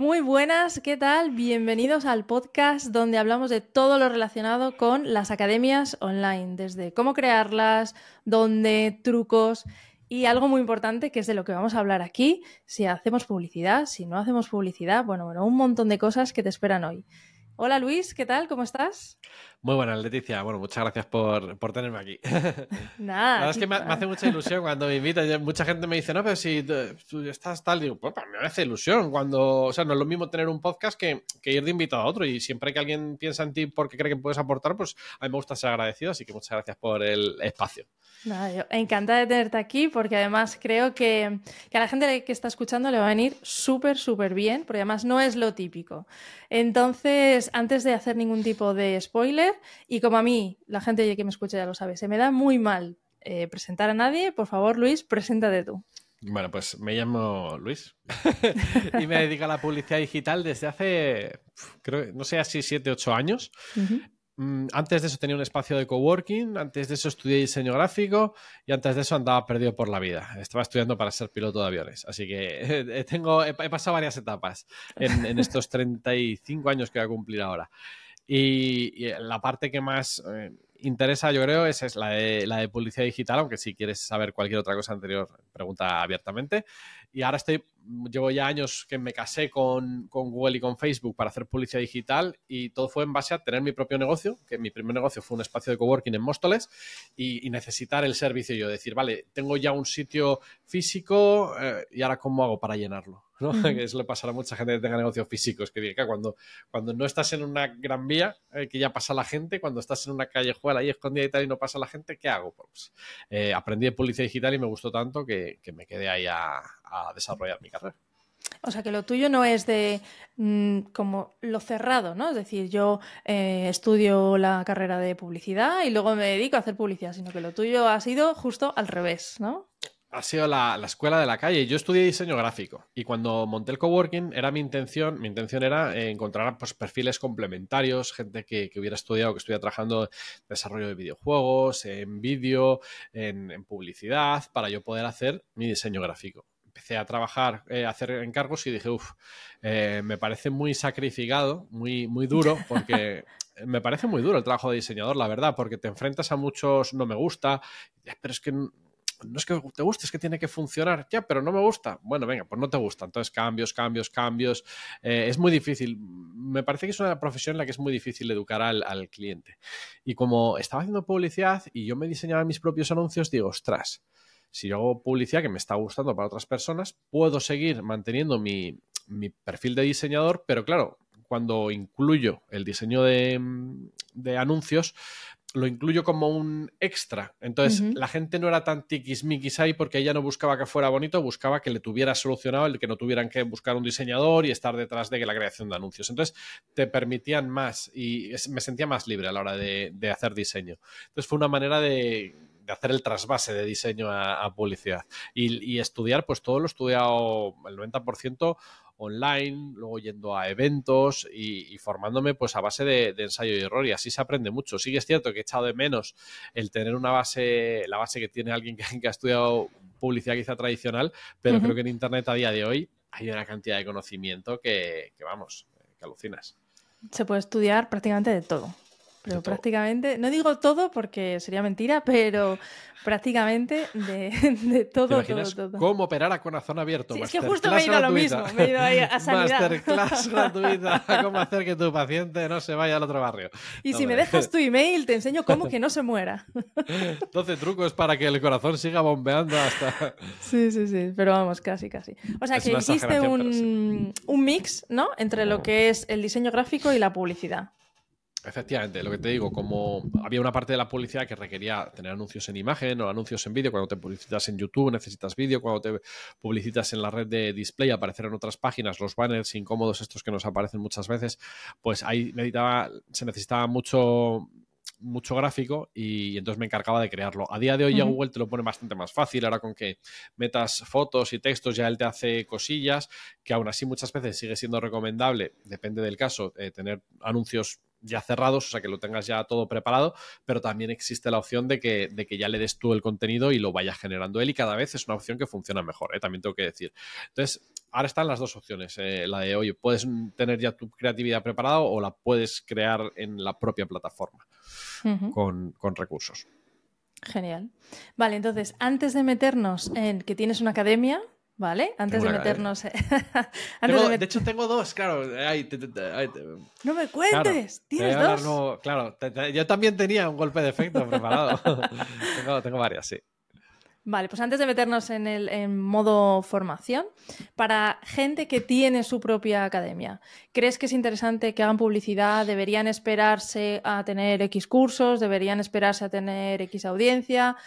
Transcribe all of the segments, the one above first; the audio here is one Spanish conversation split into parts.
Muy buenas, ¿qué tal? Bienvenidos al podcast donde hablamos de todo lo relacionado con las academias online, desde cómo crearlas, dónde, trucos y algo muy importante que es de lo que vamos a hablar aquí, si hacemos publicidad, si no hacemos publicidad, bueno, bueno, un montón de cosas que te esperan hoy. Hola Luis, ¿qué tal? ¿Cómo estás? Muy buenas, Leticia. Bueno, muchas gracias por, tenerme aquí. Nada. La verdad es que me, hace mucha ilusión cuando me invitan. Mucha gente me dice, no, pero si tú estás tal, digo, pues me hace ilusión. Cuando, o sea, no es lo mismo tener un podcast que, ir de invitado a otro. Y siempre que alguien piensa en ti porque cree que puedes aportar, pues a mí me gusta ser agradecido. Así que muchas gracias por el espacio. Nada, yo encantada de tenerte aquí porque además creo que, que a la gente que está escuchando le va a venir súper, súper bien, porque además no es lo típico. Entonces, antes de hacer ningún tipo de spoiler, y como a mí, la gente que me escucha ya lo sabe, se me da muy mal eh, presentar a nadie, por favor, Luis, preséntate tú. Bueno, pues me llamo Luis y me dedico a la publicidad digital desde hace, creo, no sé, así 7, 8 años. Antes de eso tenía un espacio de coworking, antes de eso estudié diseño gráfico y antes de eso andaba perdido por la vida. Estaba estudiando para ser piloto de aviones. Así que tengo, he, pasado varias etapas en, estos 35 años que voy a cumplir ahora. Y, la parte que más eh, interesa, yo creo, es, la, de, la de publicidad digital, aunque si quieres saber cualquier otra cosa anterior, pregunta abiertamente. Y ahora estoy llevo ya años que me casé con, Google y con Facebook para hacer publicidad digital y todo fue en base a tener mi propio negocio, que mi primer negocio fue un espacio de coworking en Móstoles y, necesitar el servicio yo, decir, vale, tengo ya un sitio físico eh, y ahora cómo hago para llenarlo. ¿No? Que eso le pasará a mucha gente que tenga negocios físicos, que diga, cuando, cuando no estás en una gran vía, eh, que ya pasa la gente, cuando estás en una callejuela ahí escondida y tal y no pasa la gente, ¿qué hago? Pues eh, aprendí de publicidad digital y me gustó tanto que, me quedé ahí a desarrollar mi carrera. O sea, que lo tuyo no es de mm, como lo cerrado, ¿no? Es decir, yo eh, estudio la carrera de publicidad y luego me dedico a hacer publicidad, sino que lo tuyo ha sido justo al revés, ¿no? Ha sido la, escuela de la calle. Yo estudié diseño gráfico y cuando monté el coworking era mi intención, mi intención era encontrar pues, perfiles complementarios, gente que, hubiera estudiado, que estuviera trabajando en desarrollo de videojuegos, en vídeo, en publicidad, para yo poder hacer mi diseño gráfico empecé a trabajar, eh, a hacer encargos y dije, uff, eh, me parece muy sacrificado, muy, muy duro, porque me parece muy duro el trabajo de diseñador, la verdad, porque te enfrentas a muchos no me gusta, pero es que no es que te guste, es que tiene que funcionar. Ya, pero no me gusta. Bueno, venga, pues no te gusta. Entonces, cambios, cambios, cambios. Eh, es muy difícil. Me parece que es una profesión en la que es muy difícil educar al, al, cliente. Y como estaba haciendo publicidad y yo me diseñaba mis propios anuncios, digo, ostras, si yo hago publicidad que me está gustando para otras personas, puedo seguir manteniendo mi, perfil de diseñador, pero claro, cuando incluyo el diseño de, anuncios, lo incluyo como un extra. Entonces, la gente no era tan tiquismiquis ahí porque ella no buscaba que fuera bonito, buscaba que le tuviera solucionado el que no tuvieran que buscar un diseñador y estar detrás de la creación de anuncios. Entonces, te permitían más y me sentía más libre a la hora de hacer diseño. Entonces, fue una manera de hacer el trasvase de diseño a, publicidad. Y, estudiar, pues todo lo he estudiado el 90% online, luego yendo a eventos y, formándome pues a base de, ensayo y error y así se aprende mucho. Sí que es cierto que he echado de menos el tener una base, la base que tiene alguien que, ha estudiado publicidad quizá tradicional, pero creo que en Internet a día de hoy hay una cantidad de conocimiento que, que vamos, que alucinas. Se puede estudiar prácticamente de todo. Pero prácticamente, no digo todo porque sería mentira, pero prácticamente de, de todo, todo, todo, ¿Cómo operar a corazón abierto? es que justo me he ido a lo mismo, me he ido ahí a sanidad. Masterclass gratuita, cómo hacer que tu paciente no se vaya al otro barrio. Y si me dejas tu email, te enseño cómo que no se muera. 12 trucos para que el corazón siga bombeando hasta... Sí, sí, sí, pero vamos, casi, casi. O sea, que hiciste un, un mix, ¿no? Entre lo que es el diseño gráfico y la publicidad. Efectivamente, lo que te digo, como había una parte de la publicidad que requería tener anuncios en imagen o anuncios en vídeo, cuando te publicitas en YouTube necesitas vídeo, cuando te publicitas en la red de display aparecer en otras páginas, los banners incómodos estos que nos aparecen muchas veces, pues ahí se necesitaba mucho mucho gráfico y, entonces me encargaba de crearlo. A día de hoy ya Google te lo pone bastante más fácil, ahora con que metas fotos y textos ya él te hace cosillas, que aún así muchas veces sigue siendo recomendable, depende del caso, eh, tener anuncios ya cerrados, o sea, que lo tengas ya todo preparado, pero también existe la opción de que, de que ya le des tú el contenido y lo vayas generando él y cada vez es una opción que funciona mejor, ¿eh? también tengo que decir. Entonces, ahora están las dos opciones. Eh, la de, oye, puedes tener ya tu creatividad preparada o la puedes crear en la propia plataforma con, con recursos. Genial. Vale, entonces, antes de meternos en que tienes una academia, ¿vale? Antes de meternos. de, hecho, tengo dos, claro. no me cuentes, tienes dos. claro, yo también tenía un golpe de efecto preparado. tengo, tengo varias, sí. Vale, pues antes de meternos en el en modo formación, para gente que tiene su propia academia, ¿crees que es interesante que hagan publicidad? ¿Deberían esperarse a tener X cursos? ¿Deberían esperarse a tener X audiencia?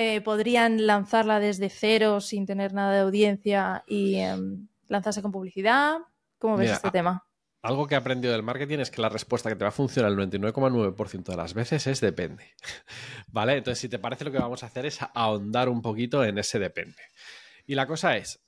Eh, ¿Podrían lanzarla desde cero sin tener nada de audiencia y em, lanzarse con publicidad? ¿Cómo ves este tema? algo que he aprendido del marketing es que la respuesta que te va a funcionar el 99,9% de las veces es depende. ¿Vale? Entonces, si te parece, lo que vamos a hacer es ahondar un poquito en ese depende. Y la cosa es,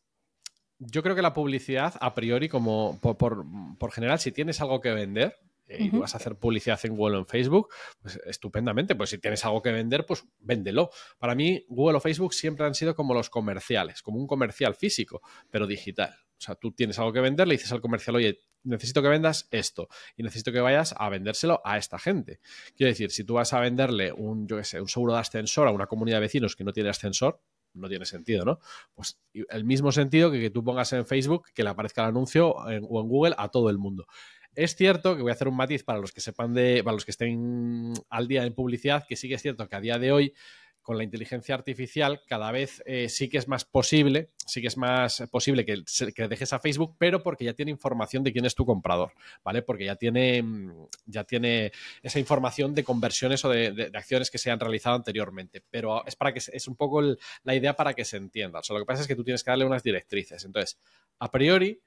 yo creo que la publicidad, a priori, como por, general, si tienes algo que vender, eh, y vas a hacer publicidad en Google o en Facebook, pues estupendamente. Pues si tienes algo que vender, pues véndelo. Para mí, Google o Facebook siempre han sido como los comerciales, como un comercial físico, pero digital. O sea, tú tienes algo que vender, le dices al comercial, oye, necesito que vendas esto y necesito que vayas a vendérselo a esta gente. Quiero decir, si tú vas a venderle un, yo qué sé, un seguro de ascensor a una comunidad de vecinos que no tiene ascensor, no tiene sentido, ¿no? Pues el mismo sentido que que tú pongas en Facebook que le aparezca el anuncio o en Google a todo el mundo. Es cierto que voy a hacer un matiz para los que sepan de, para los que estén al día en publicidad, que sí que es cierto que a día de hoy con la inteligencia artificial cada vez eh, sí que es más posible, sí que es más posible que, dejes a Facebook, pero porque ya tiene información de quién es tu comprador, ¿vale? Porque ya tiene, mm, ya tiene esa información de conversiones o de, acciones que se han realizado anteriormente. Pero es para que es un poco la idea para que se entienda. Lo que pasa es que tú tienes que darle unas directrices. Entonces, a priori,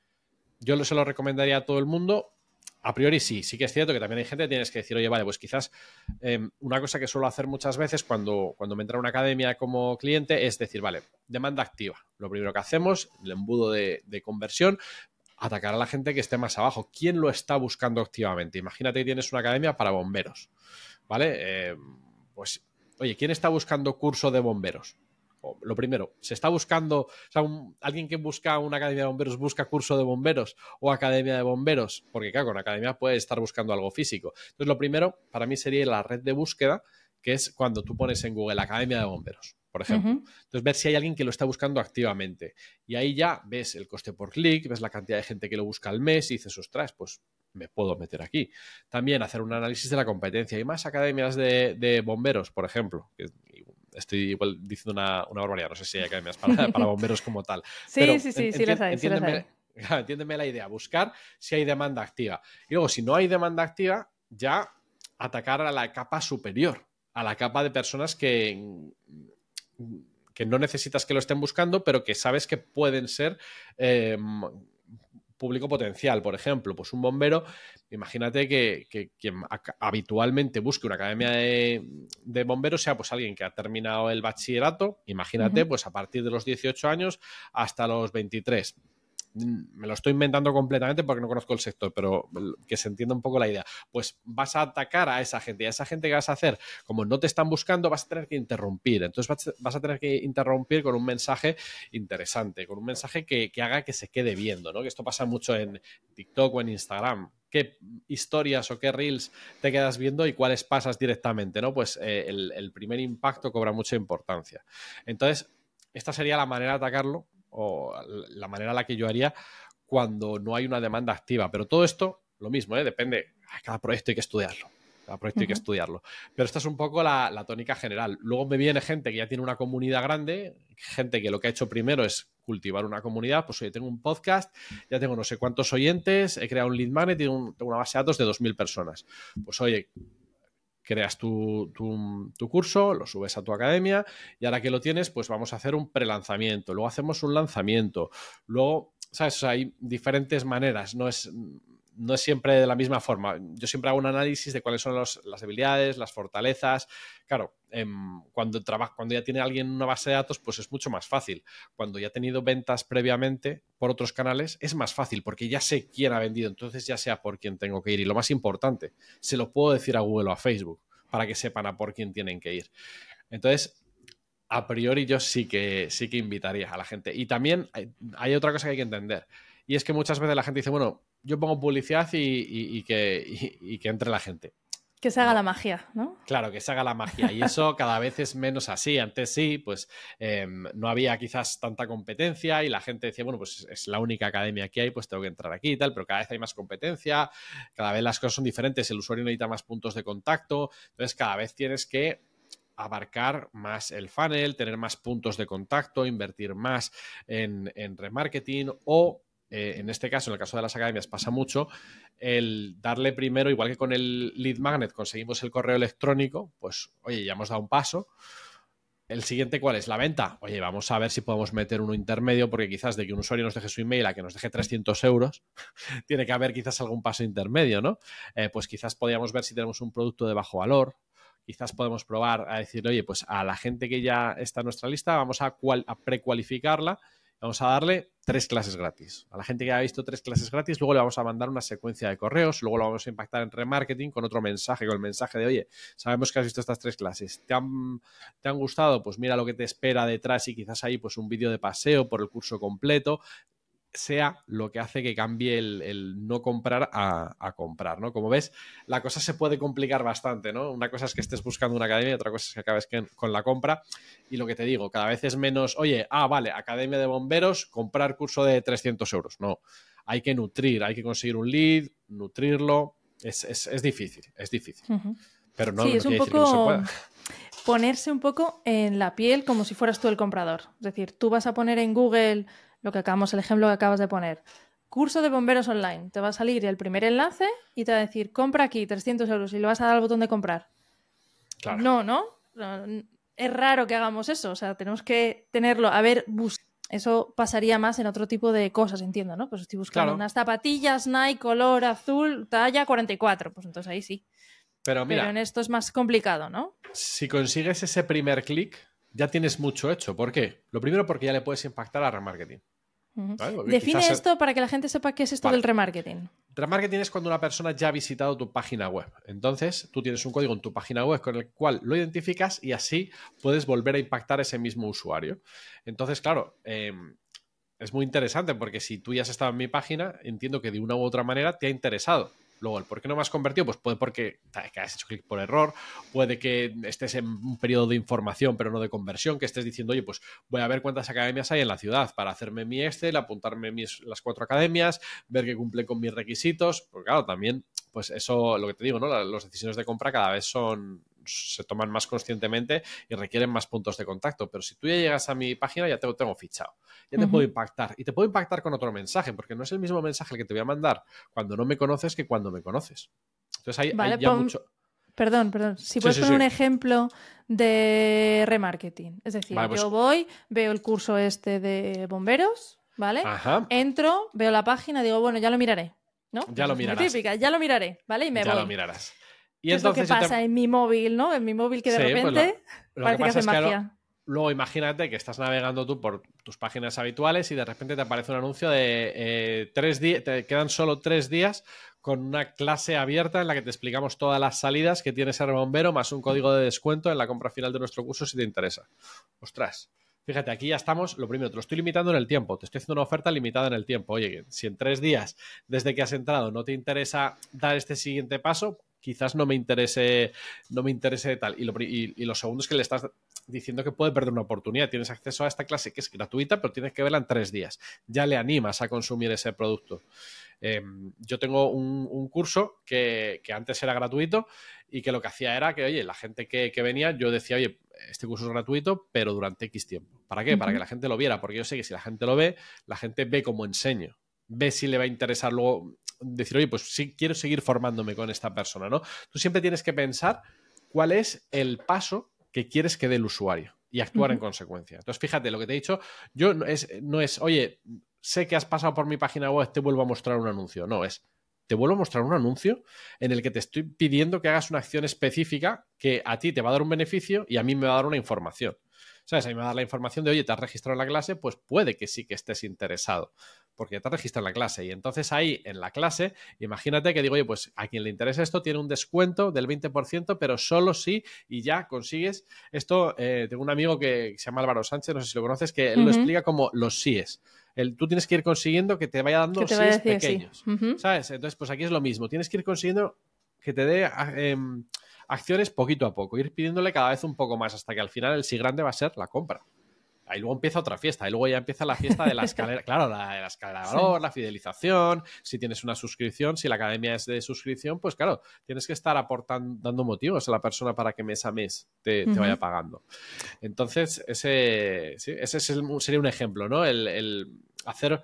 yo se lo recomendaría a todo el mundo a priori sí, sí que es cierto que también hay gente que tienes que decir, oye, vale, pues quizás em, una cosa que suelo hacer muchas veces cuando, cuando me entra a una academia como cliente es decir, vale, demanda activa. Lo primero que hacemos, el embudo de, conversión, atacar a la gente que esté más abajo. ¿Quién lo está buscando activamente? Imagínate que tienes una academia para bomberos, ¿vale? Em, pues, oye, ¿quién está buscando curso de bomberos? Lo primero, ¿se está buscando, o sea, alguien que busca una academia de bomberos busca curso de bomberos o academia de bomberos? Porque claro, con academia puede estar buscando algo físico. Entonces, lo primero para mí sería la red de búsqueda, que es cuando tú pones en Google Academia de Bomberos, por ejemplo. Entonces, ver si hay alguien que lo está buscando activamente. Y ahí ya ves el coste por clic, ves la cantidad de gente que lo busca al mes y dices, ostras, pues me puedo meter aquí. También hacer un análisis de la competencia. Hay más academias de, bomberos, por ejemplo, estoy igual diciendo una, barbaridad, no sé si hay academias para, para bomberos como tal. sí, sí, sí, sí, las hay, entiéndeme, la idea, buscar si hay demanda activa. Y luego, si no hay demanda activa, ya atacar a la capa superior, a la capa de personas que, que no necesitas que lo estén buscando, pero que sabes que pueden ser eh, público potencial, por ejemplo, pues un bombero, imagínate que, quien habitualmente busque una academia de, bomberos sea pues alguien que ha terminado el bachillerato, imagínate, pues a partir de los 18 años hasta los 23 Mm, me lo estoy inventando completamente porque no conozco el sector, pero que se entienda un poco la idea. Pues vas a atacar a esa gente y a esa gente que vas a hacer, como no te están buscando, vas a tener que interrumpir. Entonces vas a tener que interrumpir con un mensaje interesante, con un mensaje que, haga que se quede viendo, ¿no? Que esto pasa mucho en TikTok o en Instagram. ¿Qué historias o qué reels te quedas viendo y cuáles pasas directamente, ¿no? Pues eh, el primer impacto cobra mucha importancia. Entonces, esta sería la manera de atacarlo o la manera en la que yo haría cuando no hay una demanda activa. Pero todo esto, lo mismo, ¿eh? depende, cada proyecto hay que estudiarlo. Cada proyecto hay que estudiarlo. Pero esta es un poco la, tónica general. Luego me viene gente que ya tiene una comunidad grande, gente que lo que ha hecho primero es cultivar una comunidad. Pues oye, tengo un podcast, ya tengo no sé cuántos oyentes, he creado un lead magnet y tengo, una base de datos de 2.000 personas. Pues oye, creas tu, curso, lo subes a tu academia y ahora que lo tienes, pues vamos a hacer un prelanzamiento, luego hacemos un lanzamiento, luego, ¿sabes? hay diferentes maneras, no es, no es siempre de la misma forma. Yo siempre hago un análisis de cuáles son las debilidades, las fortalezas. Claro, em, cuando, cuando ya tiene alguien una base de datos, pues es mucho más fácil. Cuando ya ha tenido ventas previamente por otros canales, es más fácil porque ya sé quién ha vendido, entonces ya sé a por quién tengo que ir. Y lo más importante, se lo puedo decir a Google o a Facebook para que sepan a por quién tienen que ir. Entonces, a priori yo sí que, sí que invitaría a la gente. Y también hay, otra cosa que hay que entender. Y es que muchas veces la gente dice, bueno, yo pongo publicidad y, que, y que entre la gente. Que se haga la magia, ¿no? Claro, que se haga la magia. Y eso cada vez es menos así. Antes sí, pues em, no había quizás tanta competencia y la gente decía, bueno, pues es la única academia que hay, pues tengo que entrar aquí y tal, pero cada vez hay más competencia, cada vez las cosas son diferentes, el usuario necesita más puntos de contacto, entonces cada vez tienes que abarcar más el funnel, tener más puntos de contacto, invertir más en, en remarketing o eh, en este caso, en el caso de las academias, pasa mucho, el darle primero, igual que con el lead magnet conseguimos el correo electrónico, pues oye, ya hemos dado un paso. El siguiente, ¿cuál es? La venta. Oye, vamos a ver si podemos meter uno intermedio, porque quizás de que un usuario nos deje su email a que nos deje 300 euros, tiene que haber quizás algún paso intermedio, ¿no? Eh, pues quizás podríamos ver si tenemos un producto de bajo valor, quizás podemos probar a decir, oye, pues a la gente que ya está en nuestra lista, vamos a, a precualificarla vamos a darle tres clases gratis. A la gente que ha visto tres clases gratis, luego le vamos a mandar una secuencia de correos, luego lo vamos a impactar en remarketing con otro mensaje, con el mensaje de, oye, sabemos que has visto estas tres clases, ¿te han, ¿te han gustado? Pues mira lo que te espera detrás y quizás ahí pues un vídeo de paseo por el curso completo sea lo que hace que cambie el, no comprar a, comprar, ¿no? Como ves, la cosa se puede complicar bastante, ¿no? Una cosa es que estés buscando una academia y otra cosa es que acabes con la compra. Y lo que te digo, cada vez es menos, oye, ah, vale, academia de bomberos, comprar curso de 300 euros. No, hay que nutrir, hay que conseguir un lead, nutrirlo. Es, difícil, es difícil. Pero no, sí, es un poco... Ponerse un poco en la piel como si fueras tú el comprador. Es decir, tú vas a poner en Google lo que acabamos, el ejemplo que acabas de poner. Curso de bomberos online. Te va a salir el primer enlace y te va a decir, compra aquí 300 euros y le vas a dar al botón de comprar. No, no, Es raro que hagamos eso. O sea, tenemos que tenerlo. A ver, Eso pasaría más en otro tipo de cosas, entiendo, ¿no? Pues estoy buscando unas zapatillas Nike color azul, talla 44. Pues entonces ahí sí. Pero mira. Pero en esto es más complicado, ¿no? Si consigues ese primer clic, ya tienes mucho hecho. ¿Por qué? Lo primero porque ya le puedes impactar a remarketing. Define esto para que la gente sepa qué es esto del remarketing. Remarketing es cuando una persona ya ha visitado tu página web. Entonces, tú tienes un código en tu página web con el cual lo identificas y así puedes volver a impactar a ese mismo usuario. Entonces, claro, em, es muy interesante porque si tú ya has estado en mi página, entiendo que de una u otra manera te ha interesado. Luego, por qué no me has convertido, pues puede porque que has hecho clic por error, puede que estés en un periodo de información pero no de conversión, que estés diciendo, oye, pues voy a ver cuántas academias hay en la ciudad para hacerme mi Excel, apuntarme mis, las cuatro academias, ver que cumple con mis requisitos, porque claro, también, pues eso, lo que te digo, ¿no? Las decisiones de compra cada vez son, se toman más conscientemente y requieren más puntos de contacto. Pero si tú ya llegas a mi página, ya te lo tengo fichado. Ya te puedo impactar. Y te puedo impactar con otro mensaje, porque no es el mismo mensaje el que te voy a mandar cuando no me conoces que cuando me conoces. Entonces hay, ya mucho. Perdón, perdón. Si puedes poner un ejemplo de remarketing. Es decir, pues yo voy, veo el curso este de bomberos, ¿vale? Entro, veo la página, digo, bueno, ya lo miraré. ¿no? Ya lo mirarás. típica, ya lo miraré, ¿vale? Y me ya lo mirarás. Y es lo que pasa en mi móvil, ¿no? En mi móvil que de pues repente parece que, hace magia. luego imagínate que estás navegando tú por tus páginas habituales y de repente te aparece un anuncio de eh, tres días, te quedan solo tres días con una clase abierta en la que te explicamos todas las salidas que tiene ser bombero más un código de descuento en la compra final de nuestro curso si te interesa. Ostras. Fíjate, aquí ya estamos, lo primero, te lo estoy limitando en el tiempo, te estoy haciendo una oferta limitada en el tiempo. Oye, si en tres días desde que has entrado no te interesa dar este siguiente paso, quizás no me interese, no me interese tal. Y lo, y, lo segundo es que le estás diciendo que puede perder una oportunidad. Tienes acceso a esta clase que es gratuita, pero tienes que verla en tres días. Ya le animas a consumir ese producto. Em, yo tengo un, curso que, antes era gratuito y que lo que hacía era que, oye, la gente que, venía, yo decía, oye, este curso es gratuito, pero durante X tiempo. ¿Para qué? Para que la gente lo viera, porque yo sé que si la gente lo ve, la gente ve cómo enseño ve si le va a interesar luego decir, oye, pues sí, quiero seguir formándome con esta persona, ¿no? Tú siempre tienes que pensar cuál es el paso que quieres que dé el usuario y actuar en consecuencia. Entonces, fíjate, lo que te he dicho, yo no es, no es, oye, sé que has pasado por mi página web, te vuelvo a mostrar un anuncio. No, es, te vuelvo a mostrar un anuncio en el que te estoy pidiendo que hagas una acción específica que a ti te va a dar un beneficio y a mí me va a dar una información. ¿Sabes? A mí me va a dar la información de, oye, te has registrado en la clase, pues puede que sí que estés interesado. Porque ya te registras en la clase. Y entonces ahí en la clase, imagínate que digo, oye, pues a quien le interesa esto tiene un descuento del 20%, pero solo si y ya consigues. Esto, eh, tengo un amigo que se llama Álvaro Sánchez, no sé si lo conoces, que él lo explica como los síes. El, tú tienes que ir consiguiendo que te vaya dando síes pequeños. ¿Sabes? Entonces, pues aquí es lo mismo. Tienes que ir consiguiendo que te dé em, acciones poquito a poco, ir pidiéndole cada vez un poco más hasta que al final el sí grande va a ser la compra. Ahí luego empieza otra fiesta, y luego ya empieza la fiesta de la escalera, claro, la, la escalera de valor, la fidelización, si tienes una suscripción, si la academia es de suscripción, pues claro, tienes que estar aportando, dando motivos a la persona para que mes a mes te, vaya pagando. Entonces, ese, ese sería un ejemplo, ¿no? El, hacer,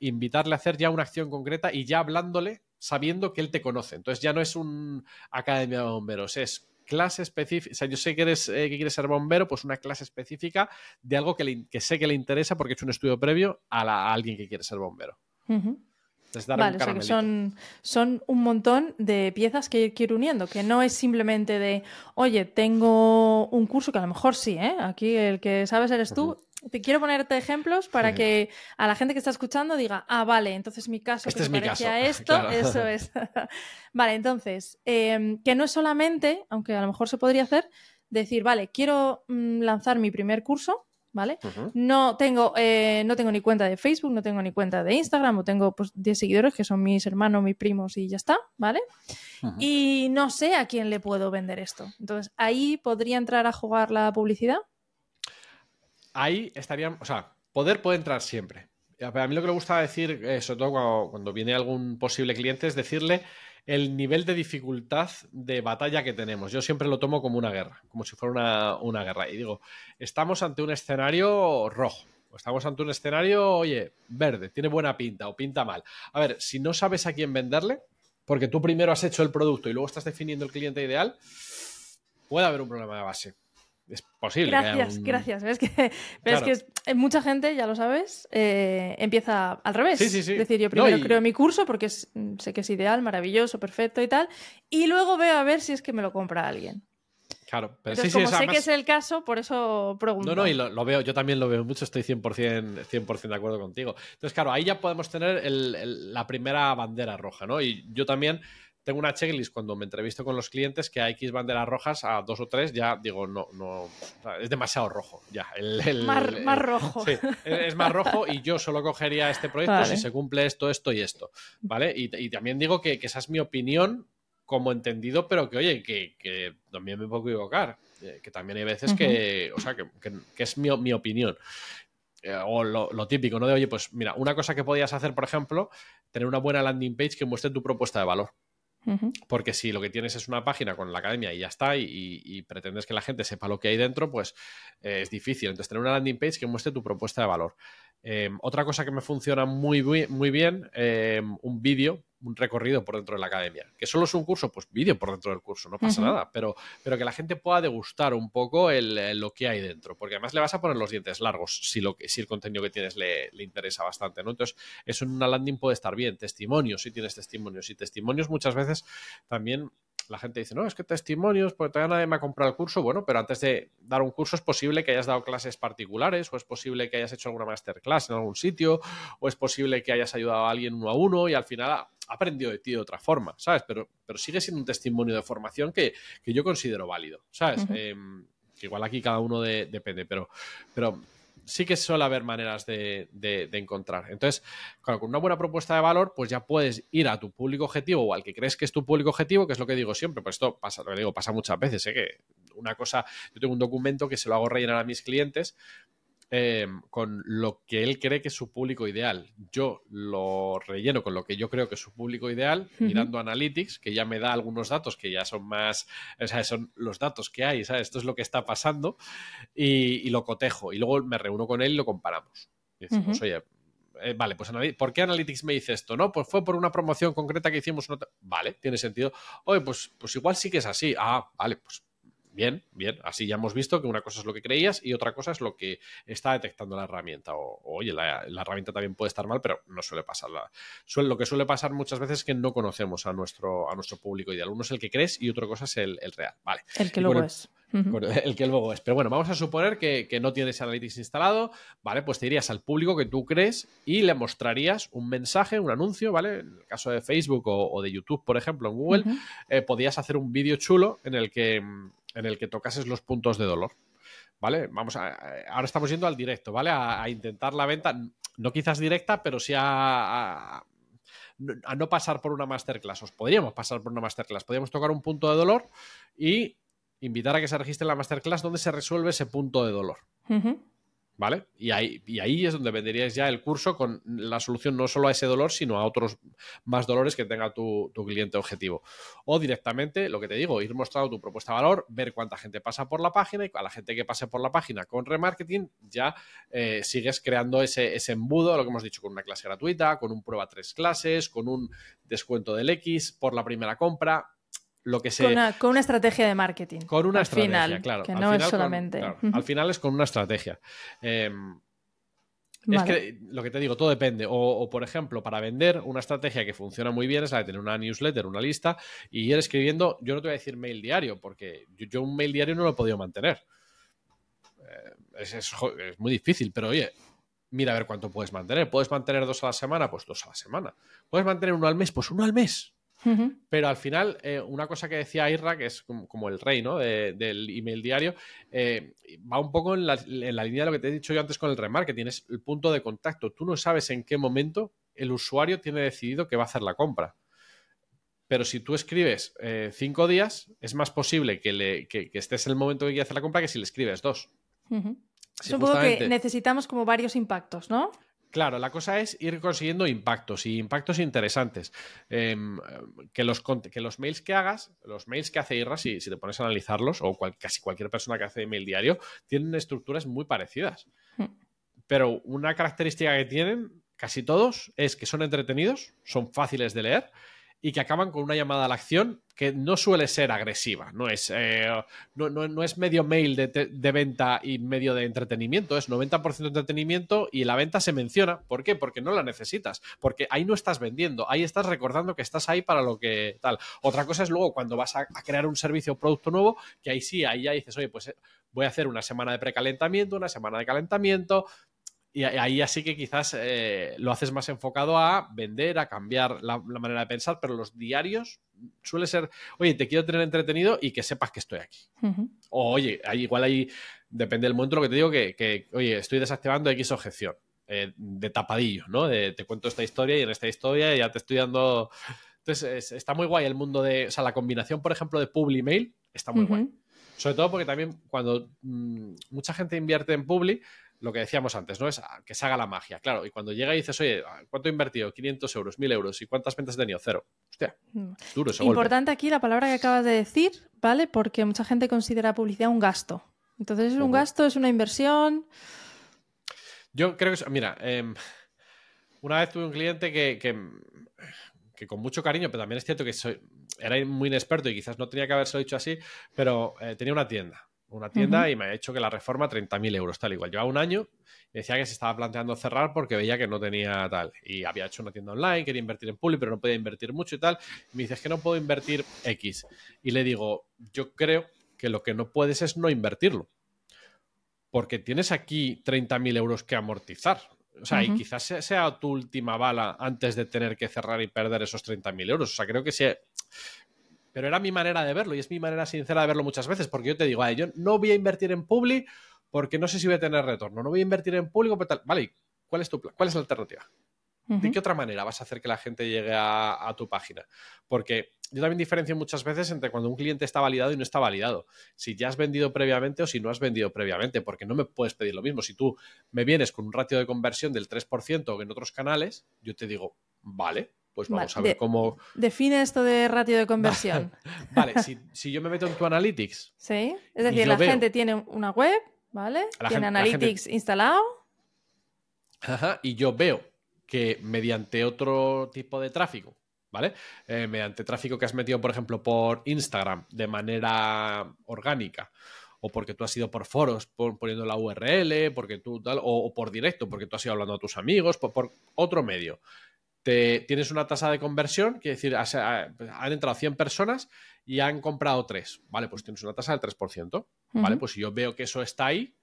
invitarle a hacer ya una acción concreta y ya hablándole sabiendo que él te conoce. Entonces ya no es un academia de bomberos, es clase específica, o sea, yo sé que eres eh, que quieres ser bombero, pues una clase específica de algo que, sé que le interesa porque he hecho un estudio previo a, alguien que quiere ser bombero. vale, o sea que son, son un montón de piezas que que ir uniendo, que no es simplemente de, oye, tengo un curso que a lo mejor sí, ¿eh? Aquí el que sabes eres tú, te quiero ponerte ejemplos para que a la gente que está escuchando diga, ah, vale, entonces mi caso este es mi caso. esto, eso es. vale, entonces, em, que no es solamente, aunque a lo mejor se podría hacer, decir, vale, quiero mm, lanzar mi primer curso, ¿vale? no, tengo, eh, no tengo ni cuenta de Facebook, no tengo ni cuenta de Instagram, o tengo pues 10 seguidores que son mis hermanos, mis primos y ya está, ¿vale? Y no sé a quién le puedo vender esto. Entonces, ahí podría entrar a jugar la publicidad ahí estarían, o sea, poder puede entrar siempre. A mí lo que me gusta decir, eh, sobre todo cuando, viene algún posible cliente, es decirle el nivel de dificultad de batalla que tenemos. Yo siempre lo tomo como una guerra, como si fuera una, guerra. Y digo, estamos ante un escenario rojo. Estamos ante un escenario, oye, verde, tiene buena pinta o pinta mal. A ver, si no sabes a quién venderle, porque tú primero has hecho el producto y luego estás definiendo el cliente ideal, puede haber un problema de base es posible. Gracias, gracias. ¿Ves que, pero es que mucha gente, ya lo sabes, eh, empieza al revés. Sí, sí, sí. Es decir, yo primero creo mi curso porque sé que es ideal, maravilloso, perfecto y tal, y luego veo a ver si es que me lo compra alguien. Claro, pero sí, como sé que es el caso, por eso pregunto. No, no, y lo, veo, yo también lo veo mucho, estoy 100%, 100 de acuerdo contigo. Entonces, claro, ahí ya podemos tener la primera bandera roja, ¿no? Y yo también tengo una checklist cuando me entrevisto con los clientes que a X banderas rojas, a dos o tres, ya digo, no, no, es demasiado rojo. Ya, el, más, rojo. Sí, es más rojo y yo solo cogería este proyecto si se cumple esto, esto y esto. ¿Vale? Y, también digo que, esa es mi opinión como entendido, pero que, oye, que, también me puedo equivocar. Eh, que también hay veces que, o sea, que, es mi, mi opinión. Eh, o lo, lo, típico, ¿no? De, oye, pues mira, una cosa que podías hacer, por ejemplo, tener una buena landing page que muestre tu propuesta de valor. Porque si lo que tienes es una página con la academia y ya está, y, pretendes que la gente sepa lo que hay dentro, pues eh, es difícil. Entonces, tener una landing page que muestre tu propuesta de valor. Em, otra cosa que me funciona muy, muy, bien, em, un vídeo, un recorrido por dentro de la academia. Que solo es un curso, pues vídeo por dentro del curso, no pasa nada. Pero, pero que la gente pueda degustar un poco lo que hay dentro. Porque además le vas a poner los dientes largos si, lo que, si el contenido que tienes le, interesa bastante. ¿no? Entonces, eso en una landing puede estar bien. Testimonios, si tienes testimonios. Y testimonios muchas veces también la gente dice, no, es que testimonios, porque todavía nadie me ha comprado el curso. Bueno, pero antes de dar un curso es posible que hayas dado clases particulares, o es posible que hayas hecho alguna masterclass en algún sitio, o es posible que hayas ayudado a alguien uno a uno y al final ha aprendido de ti de otra forma, ¿sabes? Pero, pero sigue siendo un testimonio de formación que, yo considero válido, ¿sabes? Em, igual aquí cada uno depende, pero, pero sí que suele haber maneras de, encontrar. Entonces, con una buena propuesta de valor, pues ya puedes ir a tu público objetivo o al que crees que es tu público objetivo, que es lo que digo siempre. Pues esto pasa, lo digo, pasa muchas veces, ¿eh? que una cosa, yo tengo un documento que se lo hago rellenar a mis clientes Em, con lo que él cree que es su público ideal. Yo lo relleno con lo que yo creo que es su público ideal, mirando Analytics, que ya me da algunos datos que ya son más, o sea, son los datos que hay, ¿sabes? Esto es lo que está pasando y, lo cotejo. Y luego me reúno con él y lo comparamos. Y decimos, oye, eh, vale, pues ¿por qué Analytics me dice esto? No, pues fue por una promoción concreta que hicimos. Vale, tiene sentido. Oye, pues, pues igual sí que es así. Ah, vale, pues Bien, bien. Así ya hemos visto que una cosa es lo que creías y otra cosa es lo que está detectando la herramienta. O, oye, la, herramienta también puede estar mal, pero no suele pasar. lo que suele pasar muchas veces es que no conocemos a nuestro, a nuestro público ideal. Uno es el que crees y otra cosa es el, real. Vale. El que luego es. el que luego es. Pero bueno, vamos a suponer que, no tienes Analytics instalado, ¿vale? Pues te irías al público que tú crees y le mostrarías un mensaje, un anuncio, ¿vale? En el caso de Facebook o, de YouTube, por ejemplo, en Google, eh, podías hacer un vídeo chulo en el que en el que tocases los puntos de dolor. ¿Vale? Vamos a. Ahora estamos yendo al directo, ¿vale? A, intentar la venta, no quizás directa, pero sí a, no pasar por una masterclass. Os podríamos pasar por una masterclass. Podríamos tocar un punto de dolor y invitar a que se registre la masterclass donde se resuelve ese punto de dolor. ¿Vale? Y ahí, y ahí es donde venderías ya el curso con la solución no solo a ese dolor, sino a otros más dolores que tenga tu, cliente objetivo. O directamente, lo que te digo, ir mostrando tu propuesta de valor, ver cuánta gente pasa por la página y a la gente que pase por la página con remarketing ya eh, sigues creando ese, ese embudo, lo que hemos dicho, con una clase gratuita, con un prueba tres clases, con un descuento del X por la primera compra lo que Con una, estrategia de marketing. Con una estrategia, claro. Que no es solamente. Al final es con una estrategia. Em, es que lo que te digo, todo depende. O, por ejemplo, para vender, una estrategia que funciona muy bien es la de tener una newsletter, una lista, y ir escribiendo. Yo no te voy a decir mail diario, porque yo, un mail diario no lo he podido mantener. Eh, es, muy difícil, pero oye, mira a ver cuánto puedes mantener. ¿Puedes mantener dos a la semana? Pues dos a la semana. ¿Puedes mantener uno al mes? Pues uno al mes. Pero al final, eh, una cosa que decía Irra, que es como, el rey ¿no? del email diario, eh, va un poco en la, línea de lo que te he dicho yo antes con el remarketing, es el punto de contacto. Tú no sabes en qué momento el usuario tiene decidido que va a hacer la compra. Pero si tú escribes eh, cinco días, es más posible que, le, que, estés en el momento que quiere hacer la compra que si le escribes dos. Supongo que necesitamos como varios impactos, ¿no? Claro, la cosa es ir consiguiendo impactos y impactos interesantes. Em, que, los, que los mails que hagas, los mails que hace Irra, si, si te pones a analizarlos, o casi cualquier persona que hace email diario, tienen estructuras muy parecidas. Hmm. Pero una característica que tienen casi todos es que son entretenidos, son fáciles de leer y que acaban con una llamada a la acción que no suele ser agresiva. No es, eh, no, es medio mail de, venta y medio de entretenimiento, es 90% de entretenimiento y la venta se menciona. ¿Por qué? Porque no la necesitas. Porque ahí no estás vendiendo, ahí estás recordando que estás ahí para lo que tal. Otra cosa es luego cuando vas a, crear un servicio o producto nuevo, que ahí sí, ahí ya dices, oye, pues eh, voy a hacer una semana de precalentamiento, una semana de calentamiento, y ahí así que quizás eh, lo haces más enfocado a vender, a cambiar la, manera de pensar, pero los diarios suele ser, oye, te quiero tener entretenido y que sepas que estoy aquí. O oye, igual ahí, depende del momento lo que te digo, que, oye, estoy desactivando X objeción. Eh, de tapadillo, ¿no? De, te cuento esta historia y en esta historia ya te estoy dando... Entonces, está muy guay el mundo de... O sea, la combinación, por ejemplo, de Publi Mail está muy guay. Sobre todo porque también cuando mm, mucha gente invierte en Publi, lo que decíamos antes, ¿no? Es que se haga la magia, claro. Y cuando llega y dices, oye, ¿cuánto he invertido? 500 euros, 1000 euros. ¿Y cuántas ventas he tenido? Cero. Hostia, mm. duro ese Importante aquí la palabra que acabas de decir, ¿vale? Porque mucha gente considera publicidad un gasto. Entonces, ¿es un gasto? ¿Es una inversión? Yo creo que, mira, em, una vez tuve un cliente que, que, con mucho cariño, pero también es cierto que soy, era muy inexperto y quizás no tenía que haberse dicho así, pero eh, tenía una tienda una tienda y me ha hecho que la reforma 30.000 euros, tal igual. Llevaba un año y decía que se estaba planteando cerrar porque veía que no tenía tal. Y había hecho una tienda online, quería invertir en public, pero no podía invertir mucho y tal. Y me dice, es que no puedo invertir X. Y le digo, yo creo que lo que no puedes es no invertirlo. Porque tienes aquí 30.000 euros que amortizar. O sea, y quizás sea tu última bala antes de tener que cerrar y perder esos 30.000 euros. O sea, creo que si, pero era mi manera de verlo y es mi manera sincera de verlo muchas veces, porque yo te digo, yo no voy a invertir en publi porque no sé si voy a tener retorno, no voy a invertir en público, pero tal. Vale, ¿cuál es tu plan? ¿Cuál es la alternativa? ¿De qué otra manera vas a hacer que la gente llegue a, tu página? Porque yo también diferencio muchas veces entre cuando un cliente está validado y no está validado. Si ya has vendido previamente o si no has vendido previamente, porque no me puedes pedir lo mismo. Si tú me vienes con un ratio de conversión del 3% que en otros canales, yo te digo, vale, pues vamos a ver cómo... Define esto de ratio de conversión. vale, si, yo me meto en tu Analytics... Sí, es decir, la gente tiene una web, ¿vale? tiene Analytics instalado. Ajá, y yo veo que mediante otro tipo de tráfico, ¿vale? Eh, mediante tráfico que has metido, por ejemplo, por Instagram de manera orgánica, o porque tú has ido por foros poniendo la URL, porque tú tal, o, por directo, porque tú has ido hablando a tus amigos, por otro medio tienes una tasa de conversión, quiere decir, han entrado 100 personas y han comprado 3. Vale, pues tienes una tasa del 3%. Vale, pues si yo veo que eso está ahí,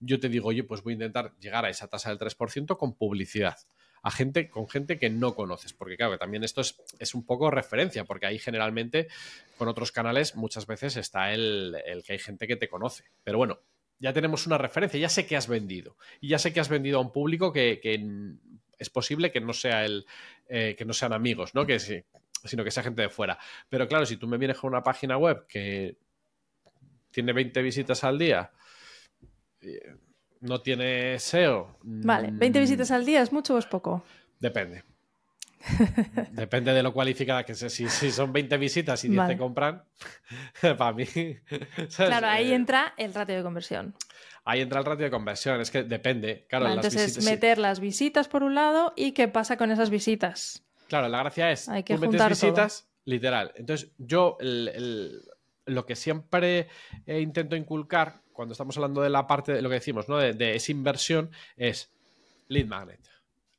yo te digo, oye, pues voy a intentar llegar a esa tasa del 3% con publicidad. A gente, con gente que no conoces, porque claro, que también esto es, es, un poco referencia, porque ahí generalmente con otros canales muchas veces está el, el que hay gente que te conoce. Pero bueno, ya tenemos una referencia, ya sé que has vendido. Y ya sé que has vendido a un público que, es posible que no sea el, eh, que no sean amigos, ¿no? Que sino que sea gente de fuera. Pero claro, si tú me vienes con una página web que tiene 20 visitas al día, eh, no tiene SEO. Vale, ¿20 mm, visitas al día es mucho o es poco? Depende. Depende de lo cualificada que sea. Si, son 20 visitas y 10 te compran, para mí. Claro, ahí eh, entra el ratio de conversión. Ahí entra el ratio de conversión, es que depende. Claro, entonces, meter las visitas por un lado y qué pasa con esas visitas. Claro, la gracia es, Hay que tú metes visitas, literal. Entonces, yo lo que siempre intento inculcar cuando estamos hablando de la parte de lo que decimos, ¿no? De, esa inversión, es lead magnet.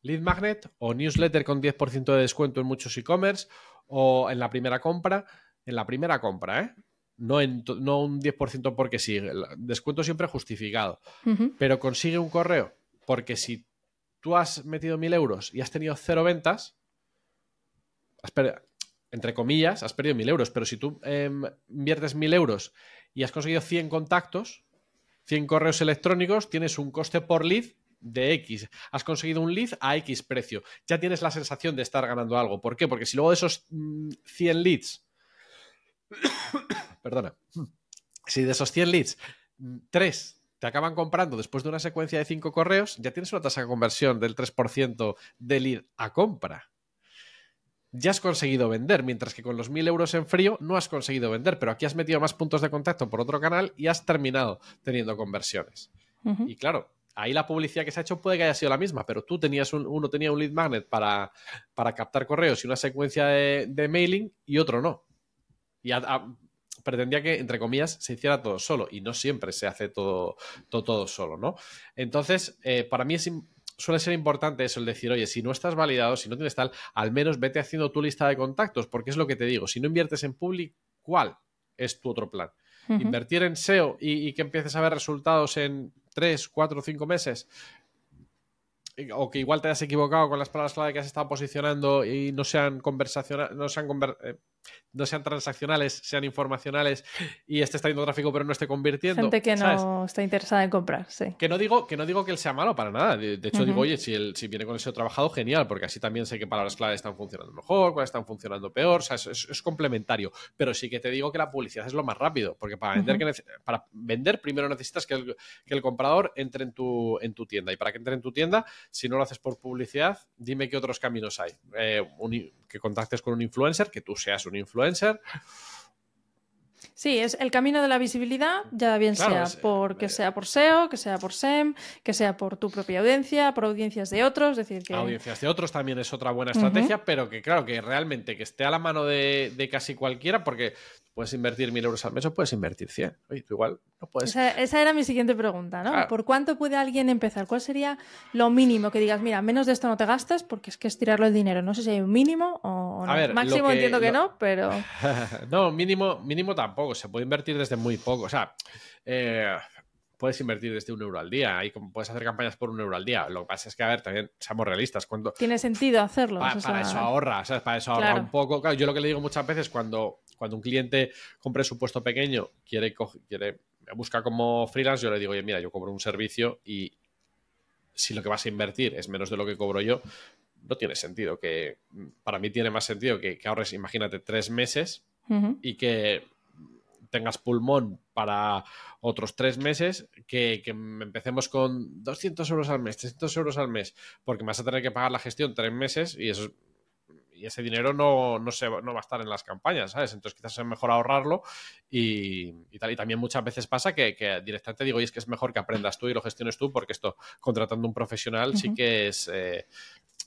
Lead magnet o newsletter con 10% de descuento en muchos e-commerce o en la primera compra. En la primera compra, ¿eh? No, en, no un 10% porque sí. descuento siempre justificado. Pero consigue un correo. Porque si tú has metido 1000 euros y has tenido cero ventas, entre comillas, has perdido 1000 euros. Pero si tú em, inviertes 1000 euros y has conseguido 100 contactos, 100 correos electrónicos, tienes un coste por lead de X. Has conseguido un lead a X precio. Ya tienes la sensación de estar ganando algo. ¿Por qué? Porque si luego de esos 100 mm, leads, perdona, si de esos 100 leads, 3 mm, te acaban comprando después de una secuencia de 5 correos, ya tienes una tasa de conversión del 3% de lead a compra ya has conseguido vender, mientras que con los 1000 euros en frío no has conseguido vender, pero aquí has metido más puntos de contacto por otro canal y has terminado teniendo conversiones. Y claro, ahí la publicidad que se ha hecho puede que haya sido la misma, pero tú tenías un, uno tenía un lead magnet para, para captar correos y una secuencia de, mailing y otro no. Y pretendía que, entre comillas, se hiciera todo solo y no siempre se hace todo, todo, todo solo, ¿no? Entonces, eh, para mí es suele ser importante eso, el decir, oye, si no estás validado, si no tienes tal, al menos vete haciendo tu lista de contactos, porque es lo que te digo, si no inviertes en public, ¿cuál es tu otro plan? Invertir en SEO y, y, que empieces a ver resultados en 3, 4, 5 meses, o que igual te hayas equivocado con las palabras clave que has estado posicionando y no sean conversacionales, no sean eh, no sean transaccionales, sean informacionales y esté trayendo tráfico pero no esté convirtiendo. Gente que no está interesada en comprar, sí. Que no digo que, no digo que él sea malo para nada. De, hecho, digo, oye, si, él, si viene con ese trabajado, genial, porque así también sé qué palabras clave están funcionando mejor, cuáles están funcionando peor. O sea, es, complementario. Pero sí que te digo que la publicidad es lo más rápido, porque para vender, para vender primero necesitas que el, que el, comprador entre en tu, en tu tienda. Y para que entre en tu tienda, si no lo haces por publicidad, dime qué otros caminos hay. Eh, que contactes con un influencer, que tú seas un influencer. Sí, es el camino de la visibilidad, ya bien sea por que sea por SEO, que sea por SEM, que sea por tu propia audiencia, por audiencias de otros, decir que... Audiencias de otros también es otra buena estrategia, pero que claro, que realmente que esté a la mano de, de casi cualquiera, porque puedes invertir mil euros al mes o puedes invertir 100. Oye, tú igual no puedes. Esa, era mi siguiente pregunta, ¿no? ¿Por cuánto puede alguien empezar? ¿Cuál sería lo mínimo que digas, mira, menos de esto no te gastas porque es que es tirarlo el dinero? No sé si hay un mínimo o no. A ver, Máximo entiendo que no, pero. no, mínimo, mínimo tampoco. Se puede invertir desde muy poco. O sea, eh, puedes invertir desde un euro al día y como puedes hacer campañas por un euro al día. Lo que pasa es que, a ver, también seamos realistas. Cuando, Tiene sentido hacerlo. para eso ahorra, ¿sabes? Para eso ahorra un poco. Claro, yo lo que le digo muchas veces cuando, cuando un cliente con presupuesto pequeño quiere, quiere busca como freelance, yo le digo, oye, mira, yo cobro un servicio y si lo que vas a invertir es menos de lo que cobro yo, no tiene sentido. Que para mí tiene más sentido que, ahorres, imagínate, tres meses y que tengas pulmón para otros tres meses, que, empecemos con 200 euros al mes, 300 euros al mes, porque me vas a tener que pagar la gestión tres meses y eso y ese dinero no, no, se, no va a estar en las campañas, ¿sabes? Entonces quizás es mejor ahorrarlo y, tal. Y también muchas veces pasa que, directamente digo, y es que es mejor que aprendas tú y lo gestiones tú, porque esto, contratando un profesional, sí que es... Eh,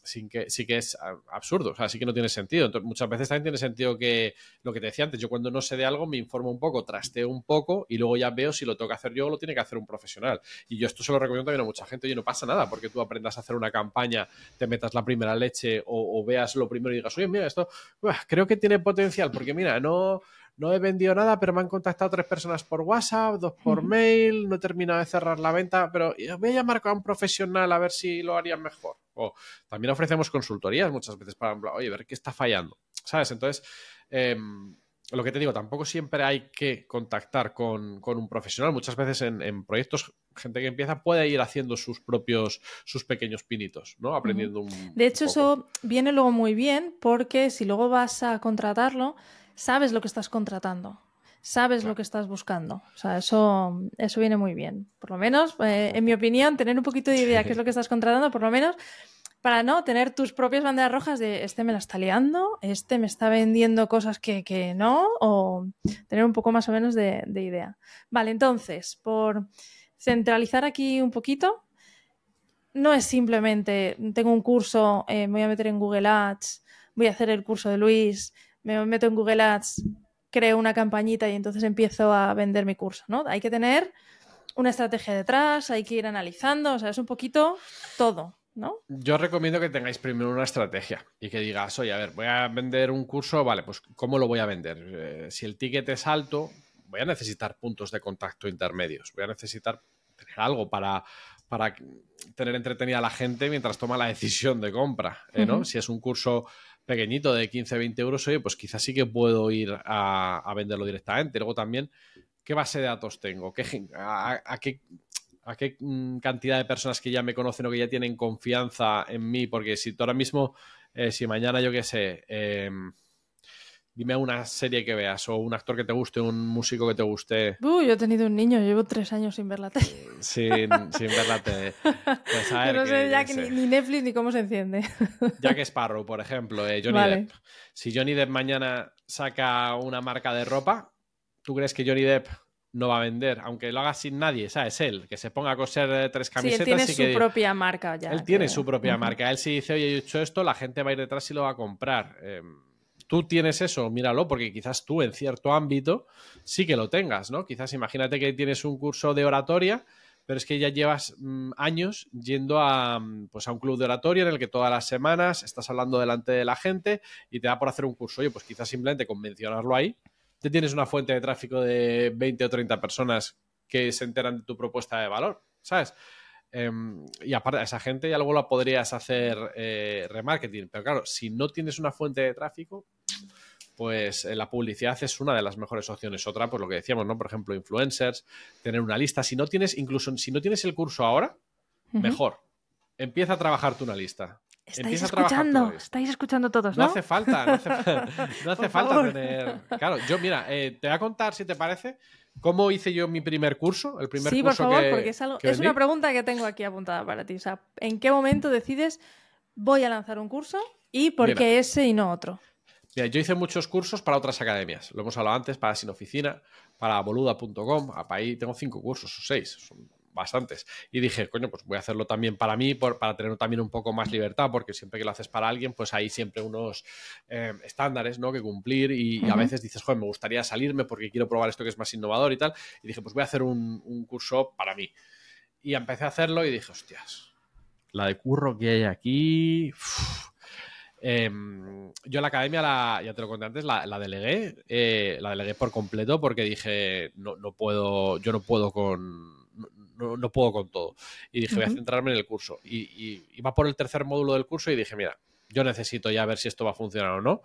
sin que, sí que es absurdo, o sea, sí que no tiene sentido. Entonces, muchas veces también tiene sentido que lo que te decía antes, yo cuando no sé de algo me informo un poco, trasteo un poco y luego ya veo si lo tengo que hacer yo o lo tiene que hacer un profesional. Y yo esto se lo recomiendo también a mucha gente, y no pasa nada porque tú aprendas a hacer una campaña, te metas la primera leche o, veas lo primero y digas, oye, mira, esto creo que tiene potencial, porque mira, no no he vendido nada, pero me han contactado tres personas por WhatsApp, dos por mail, no he terminado de cerrar la venta, pero voy a llamar a un profesional a ver si lo harían mejor. O también ofrecemos consultorías muchas veces para, oye, ver qué está fallando, ¿sabes? Entonces, em, lo que te digo, tampoco siempre hay que contactar con, un profesional. Muchas veces en, proyectos, gente que empieza puede ir haciendo sus propios, sus pequeños pinitos, ¿no? Aprendiendo un. De hecho, eso viene luego muy bien porque si luego vas a contratarlo, sabes lo que estás contratando, sabes lo que estás buscando. O sea, eso, eso viene muy bien. Por lo menos, eh, en mi opinión, tener un poquito de idea qué es lo que estás contratando, por lo menos para no tener tus propias banderas rojas de este me la está liando, este me está vendiendo cosas que, no, o tener un poco más o menos de, idea. Vale, entonces, por centralizar aquí un poquito, no es simplemente tengo un curso, eh, me voy a meter en Google Ads, voy a hacer el curso de Luis, me meto en Google Ads, creo una campañita y entonces empiezo a vender mi curso, ¿no? Hay que tener una estrategia detrás, hay que ir analizando, o sea, es un poquito todo, ¿no? Yo recomiendo que tengáis primero una estrategia y que digas, oye, a ver, voy a vender un curso, vale, pues ¿cómo lo voy a vender? Eh, si el ticket es alto, voy a necesitar puntos de contacto intermedios, voy a necesitar tener algo para, para tener entretenida a la gente mientras toma la decisión de compra, ¿eh? ¿no? Si es un curso pequeñito de 15, 20 euros, oye, pues quizás sí que puedo ir a, venderlo directamente. Luego también, ¿qué base de datos tengo? a, qué, ¿A qué mm, cantidad de personas que ya me conocen o que ya tienen confianza en mí? Porque si tú ahora mismo, eh, si mañana yo qué sé, em, dime una serie que veas o un actor que te guste, un músico que te guste. Uh, yo he tenido un niño, llevo tres años sin ver la tele. Sin, sin ver la tele. Pues no sé ya ni, Netflix ni cómo se enciende. Jack Sparrow, por ejemplo, eh, Johnny Depp. Si Johnny Depp mañana saca una marca de ropa, ¿tú crees que Johnny Depp no va a vender, aunque lo haga sin nadie, ¿sabes? Él, que se ponga a coser eh, tres camisetas. Sí, él tiene su propia marca ya. Él tiene su propia marca. Él si dice, oye, he hecho esto, la gente va a ir detrás y lo va a comprar. Em, tú tienes eso, míralo, porque quizás tú en cierto ámbito sí que lo tengas, ¿no? Quizás imagínate que tienes un curso de oratoria, pero es que ya llevas mm, años yendo a, mm, pues a un club de oratoria en el que todas las semanas estás hablando delante de la gente y te da por hacer un curso. Oye, pues quizás simplemente con mencionarlo ahí, te tienes una fuente de tráfico de 20 o 30 personas que se enteran de tu propuesta de valor, ¿sabes? Em, y aparte, a esa gente ya luego la podrías hacer eh, remarketing. Pero claro, si no tienes una fuente de tráfico, pues eh, la publicidad es una de las mejores opciones. Otra, pues lo que decíamos, ¿no? Por ejemplo, influencers, tener una lista. Si no tienes, incluso si no tienes el curso ahora, mejor. Empieza a trabajarte una lista. Estáis escuchando, estáis escuchando todos, ¿no? No hace falta, no hace, falta tener. Claro, yo, mira, eh, te voy a contar, si te parece, cómo hice yo mi primer curso. El primer sí, por favor, porque es, algo, es una pregunta que tengo aquí apuntada para ti. O sea, ¿en qué momento decides voy a lanzar un curso y por qué ese y no otro? Mira, yo hice muchos cursos para otras academias. Lo hemos hablado antes, para Sin Oficina, para boluda.com. Ahí tengo cinco cursos o seis. Son bastantes. Y dije, coño, pues voy a hacerlo también para mí, para tener también un poco más libertad, porque siempre que lo haces para alguien, pues hay siempre unos eh, estándares ¿no? que cumplir y, a veces dices, joder, me gustaría salirme porque quiero probar esto que es más innovador y tal. Y dije, pues voy a hacer un, curso para mí. Y empecé a hacerlo y dije, hostias, la de curro que hay aquí... Em, yo la academia, la, ya te lo conté antes, la, delegué, eh, la delegué por completo porque dije, no, no puedo, yo no puedo con, no, puedo con todo. Y dije, voy a centrarme en el curso. Y, iba por el tercer módulo del curso y dije, mira, yo necesito ya ver si esto va a funcionar o no.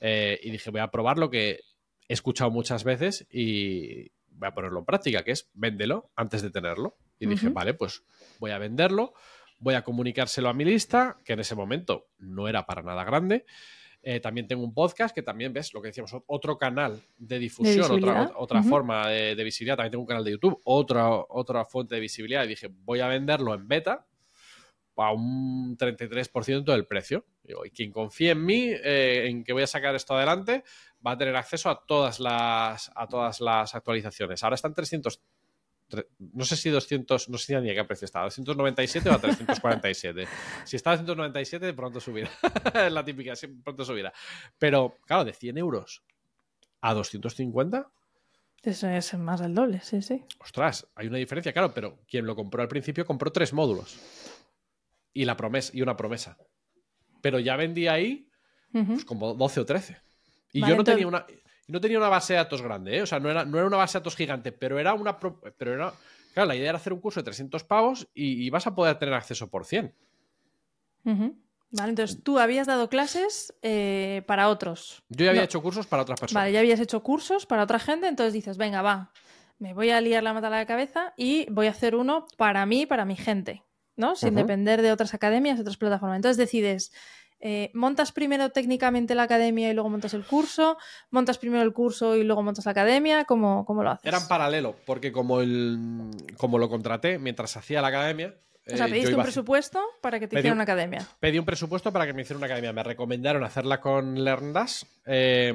Eh, y dije, voy a probar lo que he escuchado muchas veces y voy a ponerlo en práctica, que es véndelo antes de tenerlo. Y dije, vale, pues voy a venderlo, voy a comunicárselo a mi lista, que en ese momento no era para nada grande. Eh, también tengo un podcast que también ves lo que decíamos, otro canal de difusión, otra, otra forma de, visibilidad. También tengo un canal de YouTube, otra, otra fuente de visibilidad. Y dije, voy a venderlo en beta a un 33% del precio. y quien confíe en mí, eh, en que voy a sacar esto adelante, va a tener acceso a todas las, a todas las actualizaciones. Ahora están 300 no sé si 200, no sé ni a qué precio estaba, 297 o a 347. si está a 297, pronto subirá. es la típica, pronto subirá. Pero, claro, de 100 euros a 250. Eso es más del doble, sí, sí. Ostras, hay una diferencia, claro, pero quien lo compró al principio compró tres módulos. Y, la promesa, y una promesa. Pero ya vendía ahí pues, como 12 o 13. Y yo no tenía una no tenía una base de datos grande, ¿eh? O sea, no era, no era una base de datos gigante, pero era una. Pero era. Claro, la idea era hacer un curso de 300 pavos y, vas a poder tener acceso por 100. Vale, entonces tú habías dado clases eh, para otros. Yo ya había hecho cursos para otras personas. Vale, ya habías hecho cursos para otra gente, entonces dices, venga, va, me voy a liar la mata a la cabeza y voy a hacer uno para mí, para mi gente, ¿no? Sin depender de otras academias, otras plataformas. Entonces decides, eh, montas primero técnicamente la academia y luego montas el curso, montas primero el curso y luego montas la academia, ¿cómo, cómo lo haces? Era en paralelo, porque como, el, como lo contraté mientras hacía la academia... O sea, eh, pediste un presupuesto para que te hiciera una academia. Pedí un presupuesto para que me hiciera una academia. Me recomendaron hacerla con LearnDash, eh,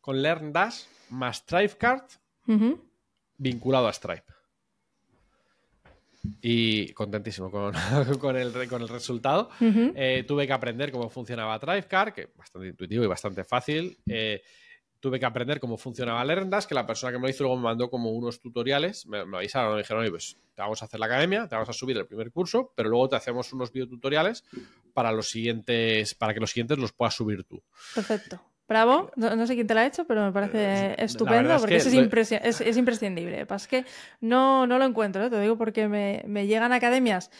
con LearnDash más StripeCard vinculado a Stripe. Y contentísimo con, el, con el, resultado. Eh, tuve que aprender cómo funcionaba DriveCar, que es bastante intuitivo y bastante fácil. Eh, tuve que aprender cómo funcionaba LearnDash, que la persona que me lo hizo luego me mandó como unos tutoriales. Me, avisaron, me dijeron, oye, pues te vamos a hacer la academia, te vamos a subir el primer curso, pero luego te hacemos unos videotutoriales para los siguientes, para que los siguientes los puedas subir tú. Perfecto. Bravo, no, sé quién te lo ha hecho, pero me parece eh, estupendo porque eso es, es, imprescindible. Pasa que no, no lo encuentro, ¿eh? te digo porque me, me, llegan academias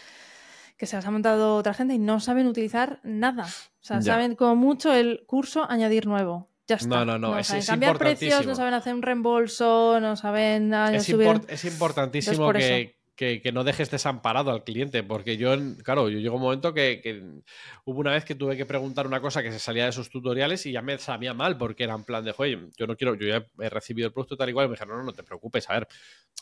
que se las ha montado otra gente y no saben utilizar nada. O sea, saben como mucho el curso añadir nuevo. Ya está. No, no, no. no es, saben cambiar precios, no saben hacer un reembolso, no saben es, subir... es importantísimo que, que, no dejes desamparado al cliente, porque yo, claro, yo llegó un momento que, hubo una vez que tuve que preguntar una cosa que se salía de esos tutoriales y ya me sabía mal, porque era en plan de, oye, yo no quiero, yo ya he recibido el producto tal y cual, y me dijeron, no, no, te preocupes, a ver,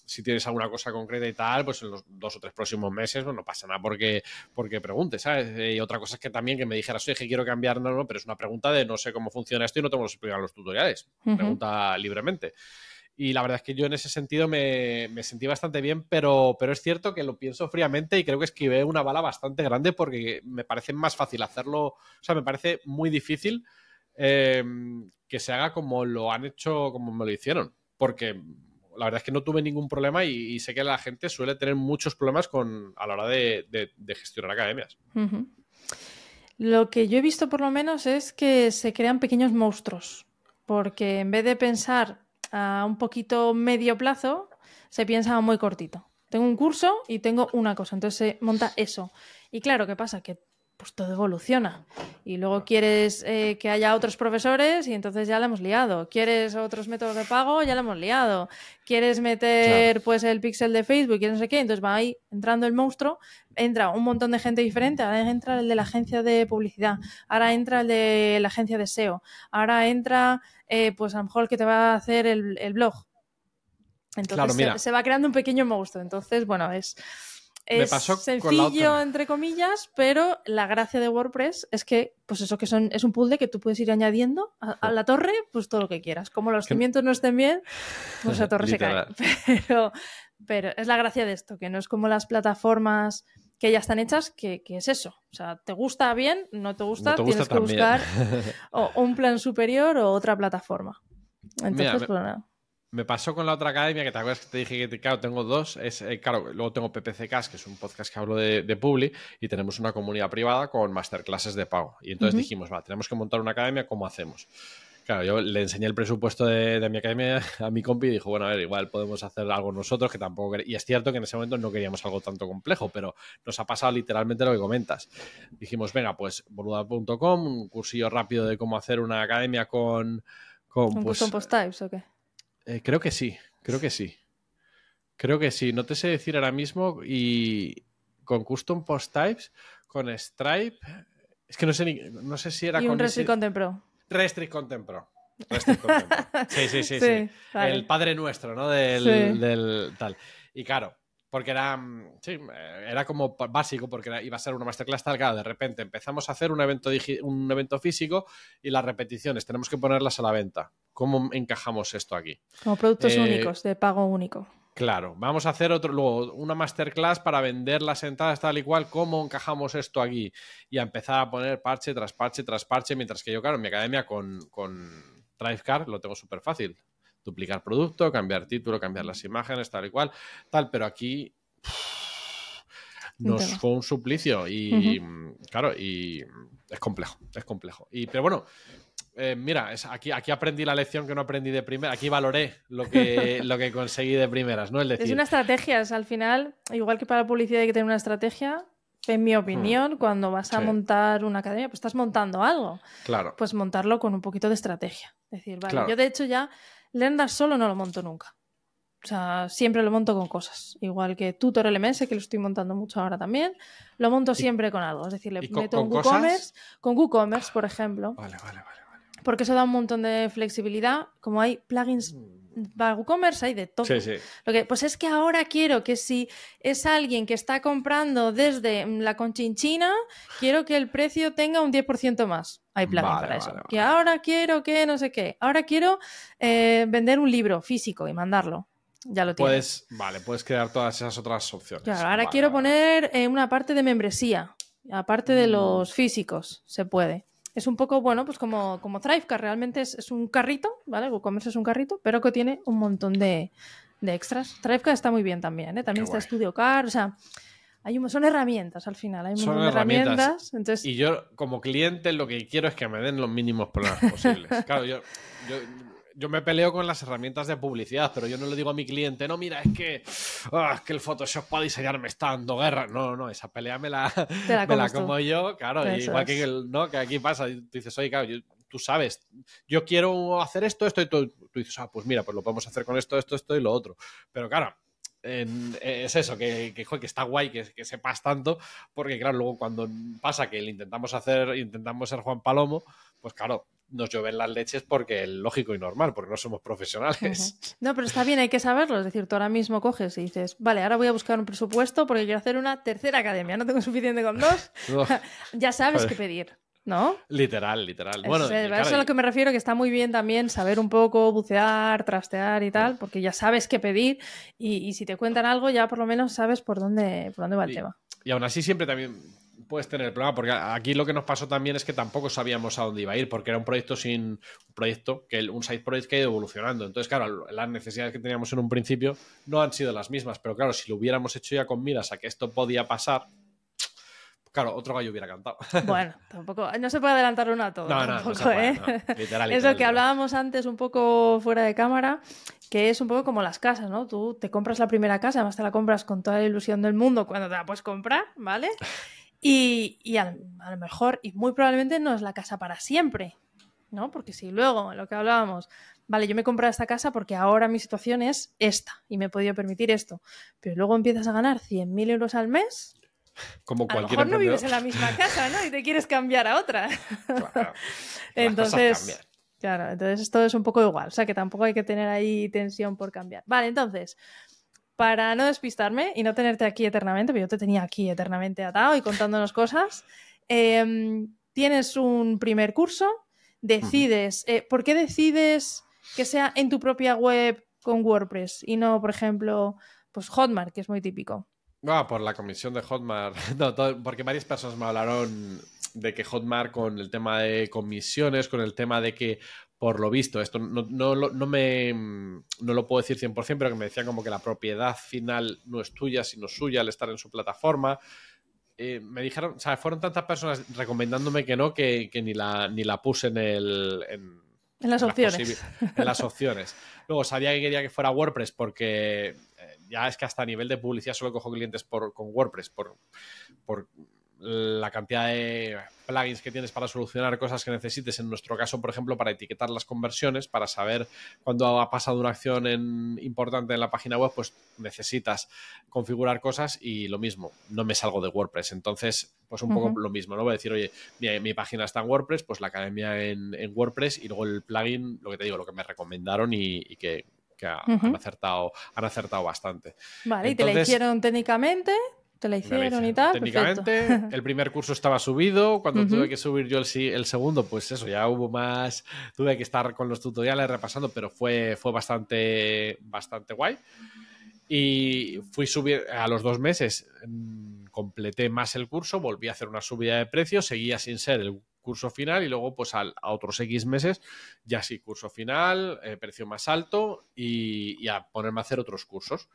si tienes alguna cosa concreta y tal, pues en los dos o tres próximos meses, pues no pasa nada porque, porque preguntes, ¿sabes? Y otra cosa es que también que me dijeras, oye, que quiero cambiar, no, no, pero es una pregunta de no sé cómo funciona esto y no tengo que explicar los tutoriales, pregunta libremente. Y la verdad es que yo en ese sentido me, sentí bastante bien, pero, pero es cierto que lo pienso fríamente y creo que esquivé una bala bastante grande porque me parece más fácil hacerlo, o sea, me parece muy difícil em, que se haga como lo han hecho, como me lo hicieron. Porque la verdad es que no tuve ningún problema y, sé que la gente suele tener muchos problemas con, a la hora de, gestionar academias. Lo que yo he visto por lo menos es que se crean pequeños monstruos, porque en vez de pensar a un poquito medio plazo, se piensa muy cortito. Tengo un curso y tengo una cosa, entonces se monta eso. Y claro, ¿qué pasa? Que pues todo evoluciona. Y luego quieres eh, que haya otros profesores y entonces ya la hemos liado. Quieres otros métodos de pago, ya la hemos liado. Quieres meter pues el pixel de Facebook y no sé qué, entonces va ahí entrando el monstruo, entra un montón de gente diferente, ahora entra el de la agencia de publicidad, ahora entra el de la agencia de SEO, ahora entra eh, pues a lo mejor el que te va a hacer el, blog. Entonces se va creando un pequeño monstruo. Entonces, bueno, es es sencillo, entre comillas, pero la gracia de WordPress es que, pues eso que son, es un puzzle que tú puedes ir añadiendo a, la torre, pues todo lo que quieras. Como los cimientos no estén bien, pues la torre se cae. Pero, pero es la gracia de esto, que no es como las plataformas que ya están hechas, que, es eso. O sea, te gusta bien, no te gusta, tienes que buscar o, un plan superior o otra plataforma. Entonces, pues nada. Me pasó con la otra academia, que te acuerdas que te dije que, claro, tengo dos. Es, eh, claro, luego tengo PPCcast, que es un podcast que hablo de, Publi, y tenemos una comunidad privada con masterclasses de pago. Y entonces dijimos, va, tenemos que montar una academia, ¿cómo hacemos? Claro, yo le enseñé el presupuesto de, mi academia a mi compi y dijo, bueno, a ver, igual podemos hacer algo nosotros que tampoco... Y es cierto que en ese momento no queríamos algo tanto complejo, pero nos ha pasado literalmente lo que comentas. Dijimos, venga, pues boluda.com, un cursillo rápido de cómo hacer una academia con... ¿Con, ¿Con pues, post types o qué? Eh, creo que sí, creo que sí. Creo que sí. No te sé decir ahora mismo y con custom post types, con Stripe, es que no sé ni, no sé si era y con un Restrict Content Pro. Restrict Content Pro. Restrict Content Pro. Sí, sí, sí, sí. El padre nuestro, ¿no? Del, del tal. Y claro, porque era, mm, sí, era como básico, porque iba a ser una masterclass tal, claro, de repente empezamos a hacer un evento, un evento físico y las repeticiones tenemos que ponerlas a la venta. ¿Cómo encajamos esto aquí? Como productos eh, únicos, de pago único. Claro, vamos a hacer otro, luego una masterclass para vender las entradas tal y cual, cómo encajamos esto aquí y a empezar a poner parche tras parche tras parche, mientras que yo, claro, en mi academia con, con Drivecar lo tengo súper fácil. Duplicar producto, cambiar título, cambiar las imágenes, tal y cual, tal, pero aquí nos fue un suplicio y, claro, y es complejo, es complejo. Y, pero bueno, eh, mira, aquí, aquí aprendí la lección que no aprendí de primera. Aquí valoré lo que, lo que conseguí de primeras, ¿no? Es, decir, es una estrategia, al final, igual que para la publicidad hay que tener una estrategia. En mi opinión, hmm. cuando vas a montar una academia, pues estás montando algo. Claro. Pues montarlo con un poquito de estrategia. Es decir, vale, yo de hecho ya Lendar solo no lo monto nunca. O sea, siempre lo monto con cosas. Igual que Tutor LMS, que lo estoy montando mucho ahora también, lo monto siempre con algo. Es decir, le meto un WooCommerce, con WooCommerce, por ejemplo. Vale, vale, vale porque eso da un montón de flexibilidad. Como hay plugins para WooCommerce, hay de todo. Sí, sí. Lo que, pues es que ahora quiero que si es alguien que está comprando desde la Conchinchina, quiero que el precio tenga un 10% más. Hay plugins para eso. que ahora quiero que no sé qué. Ahora quiero eh, vender un libro físico y mandarlo. Ya lo tienes. Puedes, vale, puedes crear todas esas otras opciones. Claro, ahora quiero poner eh, una parte de membresía, aparte de mm. los físicos, se puede es un poco, bueno, pues como, como realmente es, un carrito, ¿vale? WooCommerce es un carrito, pero que tiene un montón de, extras. Thrivecar está muy bien también, ¿eh? También está Studio Car, o sea, hay son herramientas al final, hay un son herramientas. entonces... Y yo, como cliente, lo que quiero es que me den los mínimos problemas posibles. claro, yo yo me peleo con las herramientas de publicidad, pero yo no le digo a mi cliente, no, mira, es que, ah, que el Photoshop para diseñar me está dando guerra. No, no, esa pelea me la, como yo, claro, igual que, el, ¿no? que aquí pasa. Tú dices, oye, claro, tú sabes, yo quiero hacer esto, esto, y tú, tú, dices, ah, pues mira, pues lo podemos hacer con esto, esto, esto y lo otro. Pero claro, es eso, que, que, que está guay que, que, sepas tanto, porque claro, luego cuando pasa que le intentamos hacer, intentamos ser Juan Palomo, pues claro, nos llueven las leches porque es lógico y normal, porque no somos profesionales. No, pero está bien, hay que saberlo. Es decir, tú ahora mismo coges y dices, vale, ahora voy a buscar un presupuesto porque quiero hacer una tercera academia, no tengo suficiente con dos. ya sabes qué pedir. ¿No? Literal, literal. Bueno, eso es a lo que me refiero, que está muy bien también saber un poco, bucear, trastear y tal, porque ya sabes qué pedir y, si te cuentan algo ya por lo menos sabes por dónde, por dónde va el tema. Y aún así siempre también puedes tener el problema, porque aquí lo que nos pasó también es que tampoco sabíamos a dónde iba a ir, porque era un proyecto sin un proyecto, que un side project que ha ido evolucionando. Entonces, claro, las necesidades que teníamos en un principio no han sido las mismas, pero claro, si lo hubiéramos hecho ya con miras a que esto podía pasar, Claro, otro gallo hubiera cantado. Bueno, tampoco, no se puede adelantar uno a todo. No, no, no ¿eh? Literal, Es lo que hablábamos antes un poco fuera de cámara, que es un poco como las casas, ¿no? Tú te compras la primera casa, además te la compras con toda la ilusión del mundo cuando te la puedes comprar, ¿vale? Y, a, lo mejor, y muy probablemente no es la casa para siempre, ¿no? Porque si luego, lo que hablábamos, vale, yo me he comprado esta casa porque ahora mi situación es esta y me he podido permitir esto, pero luego empiezas a ganar 100.000 euros al mes. Como cualquier a lo mejor no vives en la misma casa, ¿no? Y te quieres cambiar a otra. entonces, claro, entonces esto es un poco igual, o sea que tampoco hay que tener ahí tensión por cambiar. Vale, entonces, para no despistarme y no tenerte aquí eternamente, pero yo te tenía aquí eternamente atado y contándonos cosas, em, tienes un primer curso, decides, eh, ¿por qué decides que sea en tu propia web con WordPress y no, por ejemplo, pues Hotmart, que es muy típico? Ah, por la comisión de Hotmart. No, porque varias personas me hablaron de que Hotmart con el tema de comisiones, con el tema de que por lo visto, esto no, no, no, me, no lo puedo decir 100%, pero que me decían como que la propiedad final no es tuya, sino suya al estar en su plataforma. Eh, me dijeron, o sea, fueron tantas personas recomendándome que no, que, ni, la, ni la puse en el... En, las opciones. en las opciones. Luego sabía que quería que fuera WordPress porque eh, ya es que hasta a nivel de publicidad solo cojo clientes por, con WordPress por, por la cantidad de plugins que tienes para solucionar cosas que necesites. En nuestro caso, por ejemplo, para etiquetar las conversiones, para saber cuándo ha pasado una acción importante en la página web, pues necesitas configurar cosas y lo mismo, no me salgo de WordPress. Entonces, pues un poco lo mismo, ¿no? Voy a decir, oye, mi, página está en WordPress, pues la academia en, WordPress y luego el plugin, lo que te digo, lo que me recomendaron y, que han, acertado, han acertado bastante. Vale, y te la hicieron técnicamente, te la hicieron y tal. Técnicamente, el primer curso estaba subido. Cuando tuve que subir yo el, segundo, pues eso, ya hubo más. Tuve que estar con los tutoriales repasando, pero fue, fue bastante, bastante guay. Y fui subir a los dos meses, mm, completé más el curso, volví a hacer una subida de precio, seguía sin ser el curso final y luego pues a otros X meses ya sí, curso final, eh, precio más alto y, a ponerme a hacer otros cursos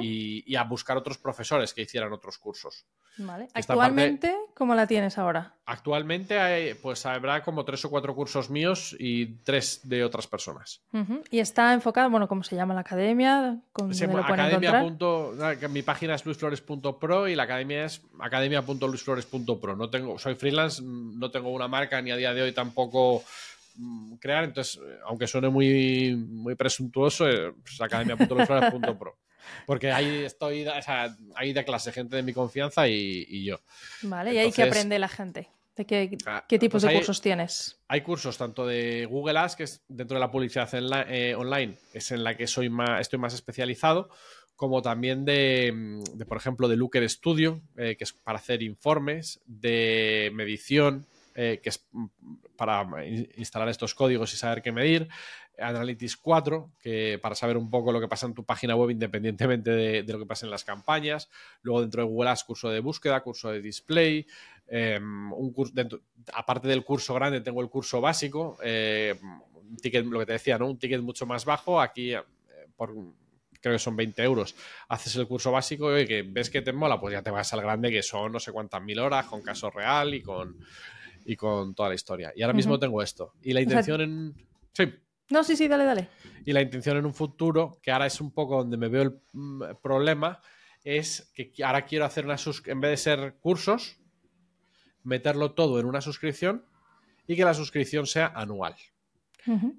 y, a buscar otros profesores que hicieran otros cursos. Vale. Actualmente, ¿cómo la tienes ahora? Actualmente hay, pues habrá como tres o cuatro cursos míos y tres de otras personas. Y está enfocado, bueno, ¿cómo se llama la academia? Sí, academia. mi página es luisflores.pro y la academia es academia.luisflores.pro. No tengo, soy freelance, no tengo una marca ni a día de hoy tampoco mm, crear, entonces, aunque suene muy, muy presuntuoso, eh, pues academia.luisflores.pro. Porque ahí estoy, o sea, ahí de clase gente de mi confianza y, yo. Vale, y ahí que aprende la gente. ¿De qué, ah, qué tipos pues de cursos tienes? Hay cursos tanto de Google Ads, que es dentro de la publicidad eh, online, es en la que soy más, estoy más especializado, como también de, por ejemplo, de Looker Studio, eh, que es para hacer informes, de medición, eh, que es mm, para instalar estos códigos y saber qué medir, Analytics 4, que para saber un poco lo que pasa en tu página web independientemente de, lo que pasa en las campañas. Luego dentro de Google Ads, curso de búsqueda, curso de display. Em, un curso aparte del curso grande, tengo el curso básico. Eh, un ticket, lo que te decía, ¿no? Un ticket mucho más bajo. Aquí, eh, por creo que son 20 euros, haces el curso básico y que ves que te mola, pues ya te vas al grande, que son no sé cuántas mil horas, con caso real y con, y con toda la historia. Y ahora mismo tengo esto. Y la intención en... Sí. No, sí, sí, dale, dale. Y la intención en un futuro, que ahora es un poco donde me veo el mm, problema, es que ahora quiero hacer una en vez de ser cursos, meterlo todo en una suscripción y que la suscripción sea anual.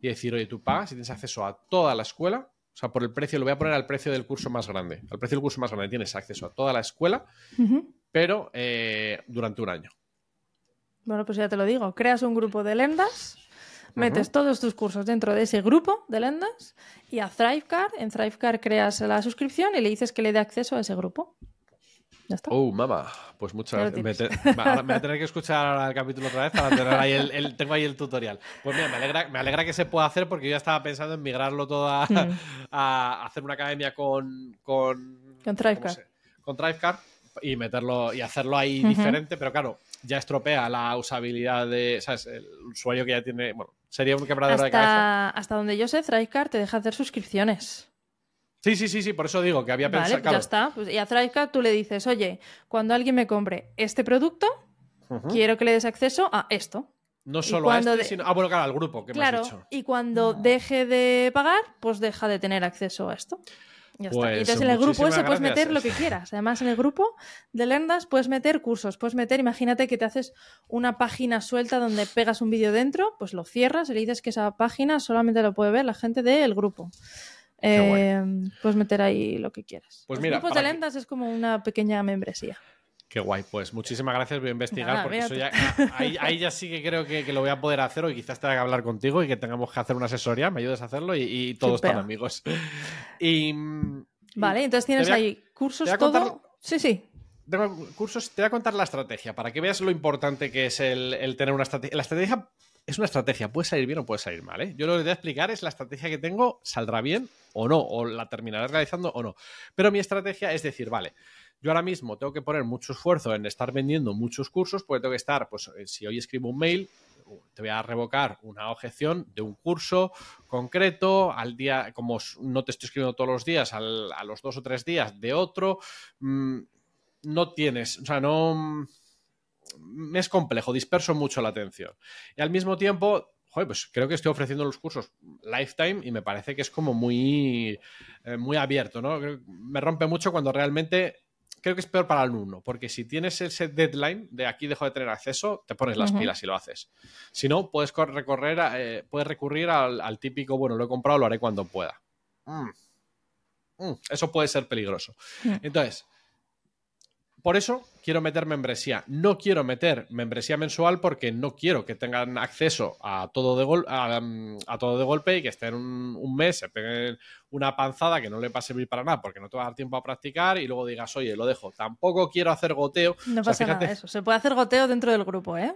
Y decir, oye, tú pagas y tienes acceso a toda la escuela, o sea, por el precio, lo voy a poner al precio del curso más grande. Al precio del curso más grande tienes acceso a toda la escuela, pero eh, durante un año. Bueno, pues ya te lo digo, creas un grupo de lendas metes todos tus cursos dentro de ese grupo de lendas y a Thrivecard, en Thrivecard creas la suscripción y le dices que le dé acceso a ese grupo. Ya está. Oh, mamá. Pues muchas gracias. Me, voy a tener que escuchar ahora el capítulo otra vez para tener ahí el, tengo ahí el tutorial. Pues mira, me alegra, me alegra que se pueda hacer porque yo ya estaba pensando en migrarlo todo a, mm. hacer una academia con. Con, con Thrivecard. Con Thrivecard y meterlo y hacerlo ahí diferente, pero claro, ya estropea la usabilidad de, ¿sabes? El usuario que ya tiene, bueno, sería un quebradero de cabeza. Hasta donde yo sé, Thrivecard te deja hacer suscripciones. Sí, sí, sí, sí, por eso digo que había pensado. Vale, ya está. Pues, y a Thrivecard tú le dices, oye, cuando alguien me compre este producto, quiero que le des acceso a esto. No solo a este, sino. Ah, bueno, claro, al grupo que claro, me has dicho. Y cuando deje de pagar, pues deja de tener acceso a esto. Y pues entonces en el grupo ese puedes meter lo que quieras. Además, en el grupo de Lendas puedes meter cursos, puedes meter, imagínate que te haces una página suelta donde pegas un vídeo dentro, pues lo cierras y le dices que esa página solamente lo puede ver la gente del grupo. Eh, puedes meter ahí lo que quieras. Pues Los mira, grupos de Lendas es como una pequeña membresía. Qué guay, pues muchísimas gracias, voy a investigar porque eso ya, ahí, ya sí que creo que, lo voy a poder hacer o quizás tenga que hablar contigo y que tengamos que hacer una asesoría, me ayudes a hacerlo y, todos están amigos. Y, vale, entonces tienes ahí cursos todo. sí, sí. Tengo cursos, te voy a contar la estrategia para que veas lo importante que es el, tener una estrategia. La estrategia es una estrategia, puede salir bien o puede salir mal. ¿eh? Yo lo que voy a explicar es la estrategia que tengo, saldrá bien o no, o la terminaré realizando o no. Pero mi estrategia es decir, vale, yo ahora mismo tengo que poner mucho esfuerzo en estar vendiendo muchos cursos, porque tengo que estar, pues eh, si hoy escribo un mail, te voy a revocar una objeción de un curso concreto, al día, como no te estoy escribiendo todos los días, a los dos o tres días de otro, mm, no tienes, o sea, no... Mm, es complejo, disperso mucho la atención. Y al mismo tiempo, joder, pues creo que estoy ofreciendo los cursos lifetime y me parece que es como muy, eh, muy abierto, ¿no? Me rompe mucho cuando realmente creo que es peor para el alumno, porque si tienes ese deadline de aquí dejo de tener acceso, te pones las pilas y lo haces. Si no, puedes recorrer, eh, puedes recurrir al, típico, bueno, lo he comprado, lo haré cuando pueda. Mm. Mm, eso puede ser peligroso. Entonces, por eso quiero meter membresía. No quiero meter membresía mensual porque no quiero que tengan acceso a todo de, mm, a, todo de golpe y que estén un, un, mes, se peguen una panzada que no le va a servir para nada porque no te va a dar tiempo a practicar y luego digas, oye, lo dejo. Tampoco quiero hacer goteo. No pasa nada eso. Se puede hacer goteo dentro del grupo, ¿eh?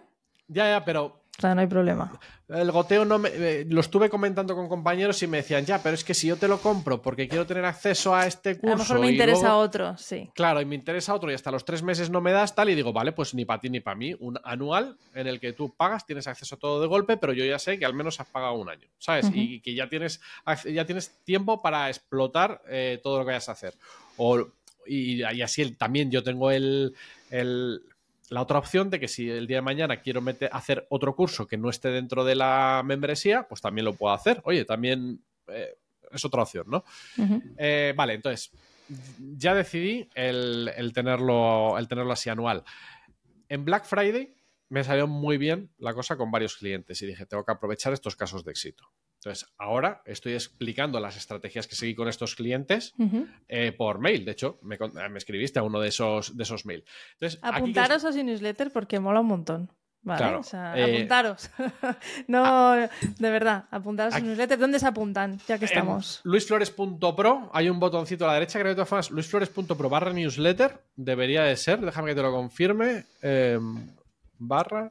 Ya, ya, pero O sea, no hay problema. El goteo no me, eh, lo estuve comentando con compañeros y me decían, ya, pero es que si yo te lo compro porque quiero tener acceso a este curso. A lo mejor me interesa otro, sí. Claro, y me interesa otro y hasta los tres meses no me das tal. Y digo, vale, pues ni para ti ni para mí. Un anual en el que tú pagas, tienes acceso a todo de golpe, pero yo ya sé que al menos has pagado un año, ¿sabes? Y que ya tienes, ya tienes tiempo para explotar eh, todo lo que vayas a hacer. O, y, así también yo tengo el la otra opción de que si el día de mañana quiero meter, hacer otro curso que no esté dentro de la membresía, pues también lo puedo hacer. Oye, también eh, es otra opción, ¿no? Eh, vale, entonces, ya decidí el, tenerlo, el tenerlo así anual. En Black Friday me salió muy bien la cosa con varios clientes y dije, tengo que aprovechar estos casos de éxito. Entonces, ahora estoy explicando las estrategias que seguí con estos clientes eh, por mail. De hecho, me, escribiste a uno de esos, de esos mails. Apuntaros a su newsletter porque mola un montón. Vale, o sea, eh, apuntaros. no, de verdad, apuntaros a su newsletter. ¿Dónde se apuntan? Ya que estamos. luisflores.pro, hay un botoncito a la derecha, creo que de todas formas, luisflores.pro barra newsletter, debería de ser, déjame que te lo confirme, em, barra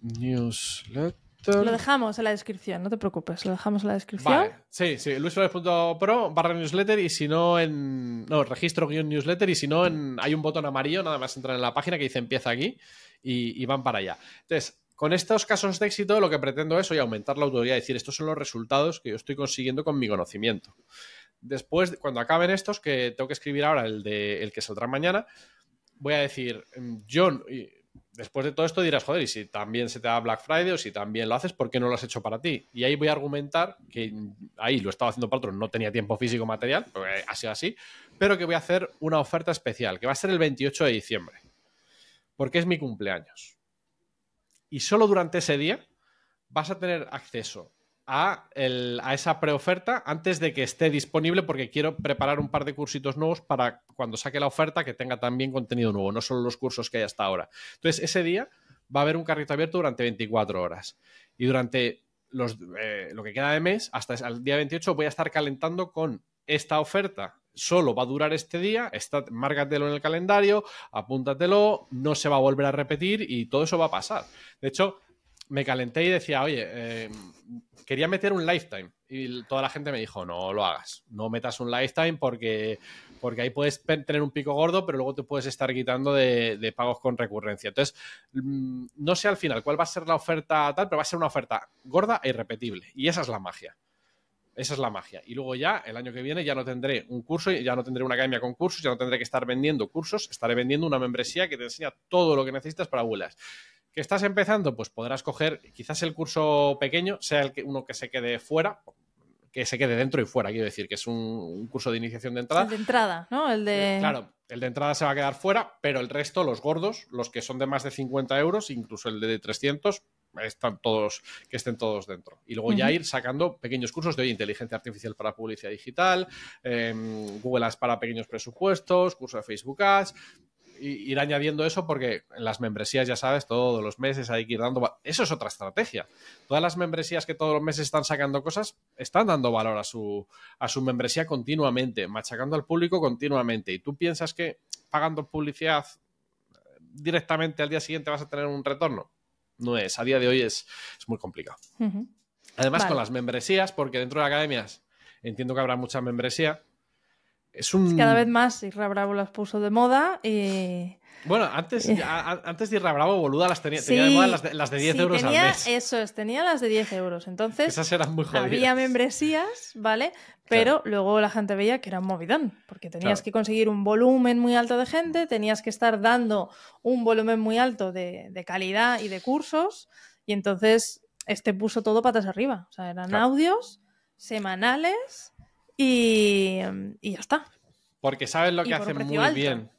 newsletter. Lo dejamos en la descripción, no te preocupes, lo dejamos en la descripción. Vale, sí, sí, luisflores.pro barra newsletter y si no en. No, registro guion newsletter y si no en. Hay un botón amarillo, nada más entrar en la página que dice empieza aquí y, van para allá. Entonces, con estos casos de éxito, lo que pretendo es hoy aumentar la autoridad, decir, estos son los resultados que yo estoy consiguiendo con mi conocimiento. Después, cuando acaben estos, que tengo que escribir ahora el, de, el que saldrá mañana, voy a decir, John después de todo esto dirás, joder, y si también se te da Black Friday o si también lo haces, ¿por qué no lo has hecho para ti? Y ahí voy a argumentar que ahí lo estaba haciendo para otros, no tenía tiempo físico material, ha sido así, pero que voy a hacer una oferta especial, que va a ser el 28 de diciembre, porque es mi cumpleaños. Y solo durante ese día vas a tener acceso a, esa preoferta antes de que esté disponible porque quiero preparar un par de cursitos nuevos para cuando saque la oferta que tenga también contenido nuevo, no solo los cursos que hay hasta ahora. Entonces, ese día va a haber un carrito abierto durante 24 horas. Y durante los, eh, lo que queda de mes, hasta el día 28, voy a estar calentando con esta oferta. Solo va a durar este día, está, márgatelo en el calendario, apúntatelo, no se va a volver a repetir y todo eso va a pasar. De hecho, me calenté y decía, oye, eh, quería meter un lifetime. Y toda la gente me dijo, no lo hagas, no metas un lifetime porque, porque ahí puedes tener un pico gordo, pero luego te puedes estar quitando de, pagos con recurrencia. Entonces, mm, no sé al final cuál va a ser la oferta tal, pero va a ser una oferta gorda e irrepetible. Y esa es la magia. Esa es la magia. Y luego ya, el año que viene, ya no tendré un curso, ya no tendré una academia con cursos, ya no tendré que estar vendiendo cursos, estaré vendiendo una membresía que te enseña todo lo que necesitas para Willas que estás empezando, pues podrás coger quizás el curso pequeño, sea el que, uno que se quede fuera, que se quede dentro y fuera, quiero decir, que es un, curso de iniciación de entrada. El de entrada, ¿no? El de... Eh, claro, el de entrada se va a quedar fuera, pero el resto, los gordos, los que son de más de 50 euros, incluso el de 300, están todos, que estén todos dentro. Y luego ya ir sacando pequeños cursos de inteligencia artificial para publicidad digital, em, Google Ads para pequeños presupuestos, curso de Facebook Ads, ir añadiendo eso porque en las membresías, ya sabes, todos los meses hay que ir dando. Eso es otra estrategia. Todas las membresías que todos los meses están sacando cosas están dando valor a su, a su membresía continuamente, machacando al público continuamente. Y tú piensas que pagando publicidad eh, directamente al día siguiente vas a tener un retorno. No es. A día de hoy es, muy complicado. Además, con las membresías, porque dentro de academias entiendo que habrá mucha membresía es un... Cada vez más Irra Bravo las puso de moda y... Bueno, antes, antes de Irra Bravo, boluda, las tenía, tenía de moda las de, 10 euros al mes. Eso es, tenía las de 10 euros. Entonces, Esas eran muy jodidas. Había membresías, ¿vale? Pero luego la gente veía que era un movidón, porque tenías que conseguir un volumen muy alto de gente, tenías que estar dando un volumen muy alto de, calidad y de cursos, y entonces este puso todo patas arriba. O sea, eran audios semanales y, ya está. Porque sabes lo que hace muy bien.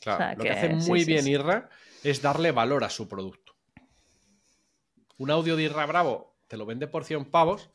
Claro, lo que, hace muy bien Irra es darle valor a su producto. Un audio de Irra Bravo te lo vende por 100 pavos,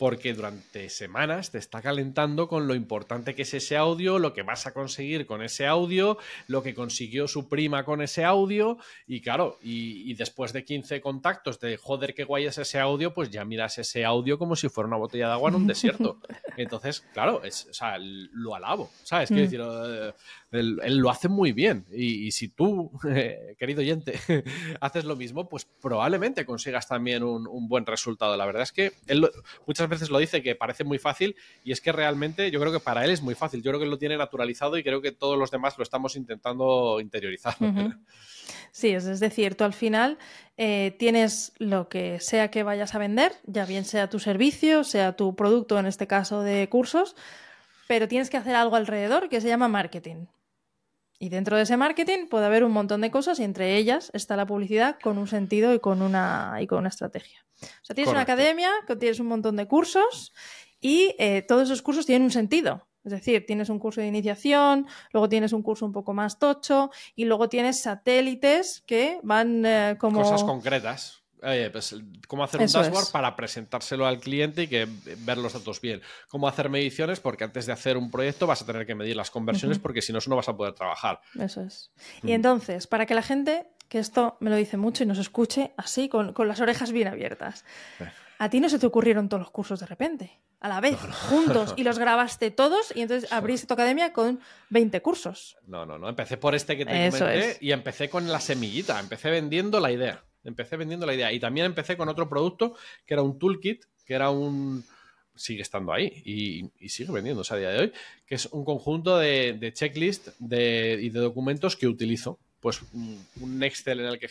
porque durante semanas te está calentando con lo importante que es ese audio, lo que vas a conseguir con ese audio, lo que consiguió su prima con ese audio, y claro, y, después de 15 contactos de joder, qué guay es ese audio, pues ya miras ese audio como si fuera una botella de agua en un desierto. Entonces, claro, es, o sea, lo alabo, ¿sabes? Quiero mm. decir, eh, él, lo hace muy bien, y, si tú, querido oyente, haces lo mismo, pues probablemente consigas también un, un buen resultado. La verdad es que él muchas veces lo dice que parece muy fácil y es que realmente yo creo que para él es muy fácil. Yo creo que lo tiene naturalizado y creo que todos los demás lo estamos intentando interiorizar. Sí, es, decir, tú al final eh, tienes lo que sea que vayas a vender, ya bien sea tu servicio, sea tu producto, en este caso de cursos, pero tienes que hacer algo alrededor que se llama marketing. Y dentro de ese marketing puede haber un montón de cosas y entre ellas está la publicidad con un sentido y con una, y con una estrategia. O sea, tienes una academia, tienes un montón de cursos y eh, todos esos cursos tienen un sentido. Es decir, tienes un curso de iniciación, luego tienes un curso un poco más tocho y luego tienes satélites que van eh, como... Cosas concretas. Oye, pues cómo hacer un dashboard para presentárselo al cliente y que ver los datos bien. Cómo hacer mediciones, porque antes de hacer un proyecto vas a tener que medir las conversiones, porque si no, eso no vas a poder trabajar. Eso es. Y mm. entonces, para que la gente, que esto me lo dice mucho y nos escuche así, con, las orejas bien abiertas. Eh. A ti no se te ocurrieron todos los cursos de repente, a la vez, juntos, y los grabaste todos y entonces abriste tu academia con 20 cursos. No, no, no. Empecé por este que te comenté y empecé con la semillita, empecé vendiendo la idea. Empecé vendiendo la idea. Y también empecé con otro producto que era un toolkit, que era un. Sigue estando ahí y, sigue vendiéndose a día de hoy, que es un conjunto de, de checklist de, y de documentos que utilizo. Pues un Excel en el que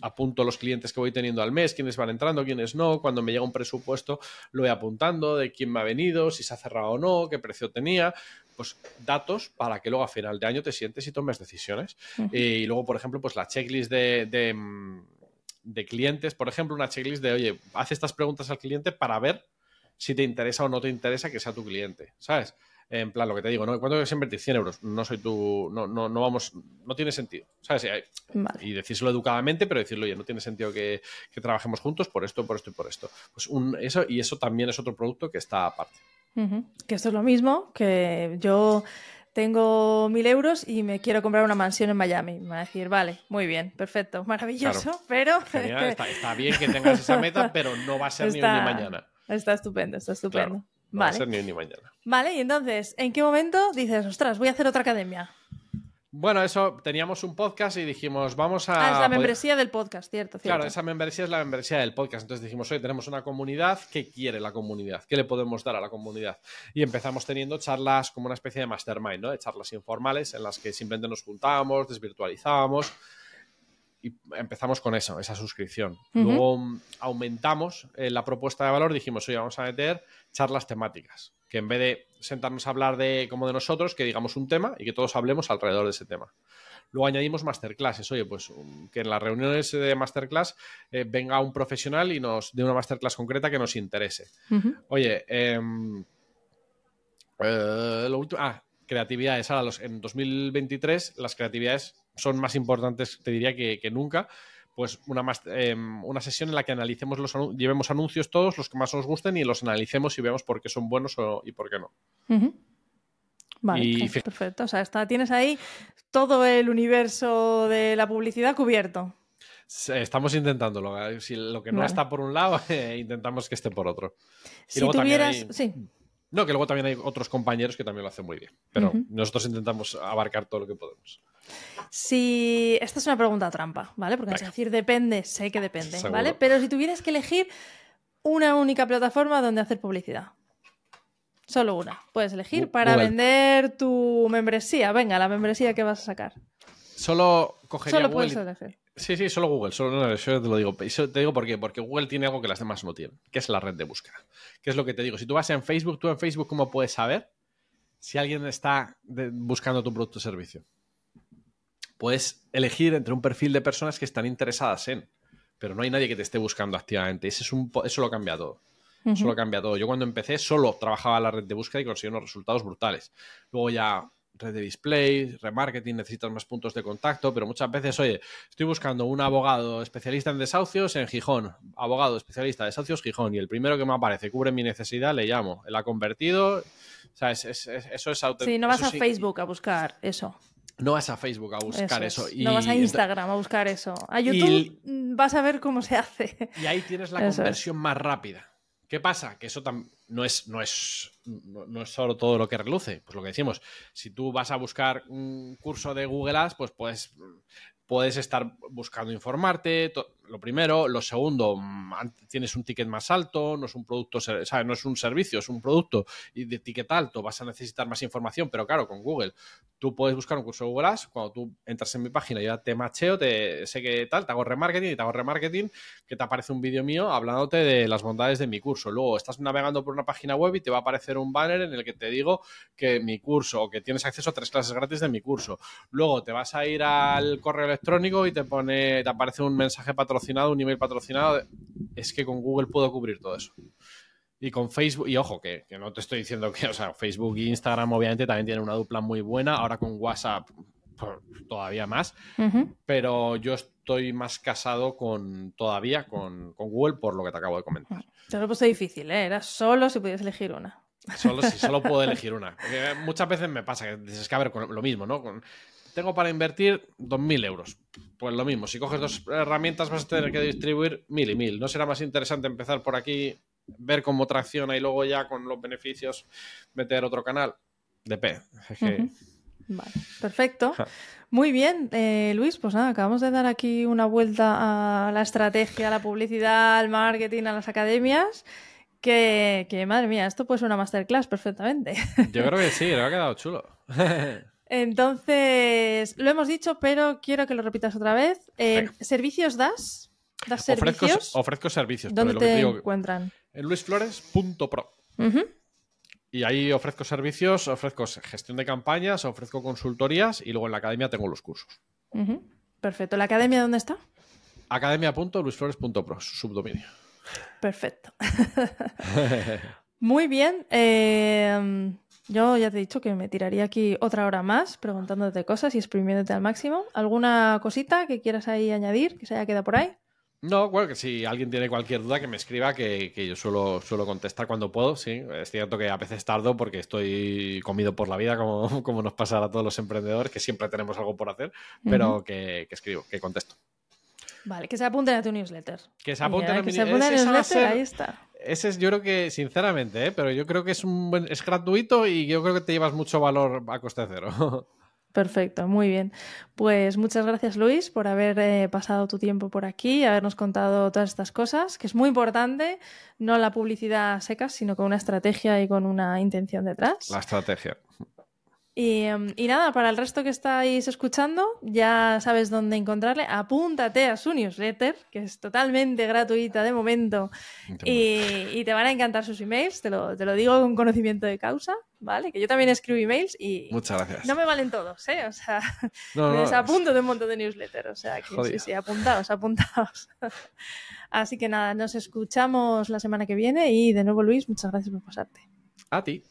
apunto los clientes que voy teniendo al mes, quiénes van entrando, quiénes no, cuando me llega un presupuesto lo voy apuntando de quién me ha venido, si se ha cerrado o no, qué precio tenía, pues datos para que luego a final de año te sientes y tomes decisiones. y luego, por ejemplo, pues la checklist de, mm, de clientes, por ejemplo, una checklist de, oye, haz estas preguntas al cliente para ver si te interesa o no te interesa que sea tu cliente, ¿sabes? En plan, lo que te digo, ¿no? ¿Cuánto debes invertir? 100 euros. No soy tu. No, no, no vamos. No tiene sentido. ¿Sabes? Y decírselo educadamente, pero decirlo, oye, no tiene sentido que, trabajemos juntos por esto, por esto y por esto. Pues un, eso, y eso también es otro producto que está aparte. Que esto es lo mismo que yo tengo mil euros y me quiero comprar una mansión en Miami. Me va a decir, vale, muy bien, perfecto, maravilloso, pero... está, bien que tengas esa meta, pero no va a ser ni hoy ni mañana. Está estupendo, está estupendo. no vale. va a ser ni hoy ni mañana. Vale, y entonces, ¿en qué momento dices, ostras, voy a hacer otra academia? Bueno, eso, teníamos un podcast y dijimos, vamos a... Ah, es la membresía del podcast, cierto, cierto. Claro, esa membresía es la membresía del podcast. Entonces dijimos, oye, tenemos una comunidad, ¿qué quiere la comunidad? ¿Qué le podemos dar a la comunidad? Y empezamos teniendo charlas como una especie de mastermind, ¿no? De charlas informales en las que simplemente nos juntábamos, desvirtualizábamos y empezamos con eso, esa suscripción. Luego mm, aumentamos eh, la propuesta de valor, dijimos, oye, vamos a meter charlas temáticas que en vez de sentarnos a hablar de como de nosotros, que digamos un tema y que todos hablemos alrededor de ese tema. Luego añadimos masterclasses. Oye, pues um, que en las reuniones de masterclass eh, venga un profesional y nos dé una masterclass concreta que nos interese. Oye, em, eh, lo último. Ah, creatividades. Ahora, los, en 2023, las creatividades son más importantes, te diría, que, que nunca pues una, em, una sesión en la que analicemos los llevemos anuncios todos, los que más nos gusten, y los analicemos y veamos por qué son buenos y por qué no. Vale, perfecto. O sea, está, tienes ahí todo el universo de la publicidad cubierto. Estamos intentándolo. Si lo que no está por un lado, intentamos que esté por otro. si tuvieras. Sí. No, que luego también hay otros compañeros que también lo hacen muy bien. Pero nosotros intentamos abarcar todo lo que podemos. Si. Esta es una pregunta trampa, ¿vale? Porque es decir depende, sé que depende, ¿vale? Pero si tuvieras que elegir una única plataforma donde hacer publicidad. Solo una. Puedes elegir para vender tu membresía. Venga, la membresía que vas a sacar. Solo cogería Solo puedes elegir. Sí, sí, solo Google. Solo, yo te lo digo. te digo por qué. Porque Google tiene algo que las demás no tienen, que es la red de búsqueda. ¿Qué es lo que te digo? Si tú vas en Facebook, tú en Facebook, ¿cómo puedes saber si alguien está buscando tu producto o servicio? Puedes elegir entre un perfil de personas que están interesadas en, pero no hay nadie que te esté buscando activamente. Ese es un, eso lo cambia todo. Eso lo cambia todo. Yo cuando empecé solo trabajaba la red de búsqueda y conseguí unos resultados brutales. Luego ya red de display, remarketing, necesitas más puntos de contacto, pero muchas veces, oye, estoy buscando un abogado especialista en desahucios en Gijón, abogado especialista en desahucios Gijón, y el primero que me aparece cubre mi necesidad, le llamo. Él ha convertido, o sea, eso es auténtico. Sí, no vas a Facebook a buscar eso. No vas a Facebook a buscar eso. no vas a Instagram a buscar eso. A YouTube vas a ver cómo se hace. Y ahí tienes la conversión más rápida. ¿Qué pasa? Que eso no es, no, es, no, es solo todo lo que reluce. Pues lo que decimos, si tú vas a buscar un curso de Google Ads, pues puedes, puedes estar buscando informarte, lo primero. Lo segundo, mm, tienes un ticket más alto, no es un producto, no es un servicio, es un producto y de ticket alto vas a necesitar más información, pero claro, con Google tú puedes buscar un curso de Google Ads, cuando tú entras en mi página ya te macheo, te sé que tal, te hago remarketing y te hago remarketing, que te aparece un vídeo mío hablándote de las bondades de mi curso. Luego estás navegando por una página web y te va a aparecer un banner en el que te digo que mi curso o que tienes acceso a tres clases gratis de mi curso. Luego te vas a ir al correo electrónico y te pone, te aparece un mensaje patrocinado patrocinado, un email patrocinado, es que con Google puedo cubrir todo eso. Y con Facebook, y ojo, que, no te estoy diciendo que, o sea, Facebook e Instagram obviamente también tienen una dupla muy buena, ahora con WhatsApp pues, todavía más, pero yo estoy más casado con todavía con, Google por lo que te acabo de comentar. Te lo puesto difícil, ¿eh? Era solo si podías elegir una. Solo si solo puedo elegir una. muchas veces me pasa que dices que a ver, con lo mismo, ¿no? Con, tengo para invertir 2.000 euros. Pues lo mismo, si coges dos herramientas vas a tener que distribuir 1.000 y 1.000. ¿No será más interesante empezar por aquí, ver cómo tracciona y luego ya con los beneficios meter otro canal? De P. Vale, perfecto. Muy bien, eh, Luis, pues nada, acabamos de dar aquí una vuelta a la estrategia, a la publicidad, al marketing, a las academias. Que, que madre mía, esto puede ser una masterclass perfectamente. Yo creo que sí, le ha quedado chulo. Entonces, lo hemos dicho, pero quiero que lo repitas otra vez. Eh, ¿Servicios das? ¿Das servicios? Ofrezco, servicios. ¿Dónde te encuentran? En luisflores.pro. Y ahí ofrezco servicios, ofrezco gestión de campañas, ofrezco consultorías y luego en la academia tengo los cursos. Perfecto. ¿La academia dónde está? academia.luisflores.pro, subdominio. Perfecto. Muy bien. Eh, yo ya te he dicho que me tiraría aquí otra hora más preguntándote cosas y exprimiéndote al máximo. ¿Alguna cosita que quieras ahí añadir que se haya quedado por ahí? No, bueno, que si alguien tiene cualquier duda que me escriba, que, yo suelo, suelo contestar cuando puedo, sí. Es cierto que a veces tardo porque estoy comido por la vida, como, como nos pasa a todos los emprendedores, que siempre tenemos algo por hacer, pero que, que escribo, que contesto. Vale, que se apunten a tu newsletter. Que se apunten a mi newsletter, ahí está. Ese es, yo creo que, sinceramente, ¿eh? pero yo creo que es, un es gratuito y yo creo que te llevas mucho valor a coste cero. Perfecto, muy bien. Pues muchas gracias Luis por haber eh, pasado tu tiempo por aquí y habernos contado todas estas cosas, que es muy importante, no la publicidad seca, sino con una estrategia y con una intención detrás. La estrategia. Em, y, nada, para el resto que estáis escuchando, ya sabes dónde encontrarle. Apúntate a su newsletter, que es totalmente gratuita de momento. Y, te van a encantar sus emails, te lo, te lo, digo con conocimiento de causa, ¿vale? Que yo también escribo emails y. Muchas gracias. No me valen todos, ¿eh? O sea, me desapunto de un montón de newsletters. O sea, que sí, sí, apuntaos, apuntaos. Así que nada, nos escuchamos la semana que viene y de nuevo, Luis, muchas gracias por pasarte. A ti.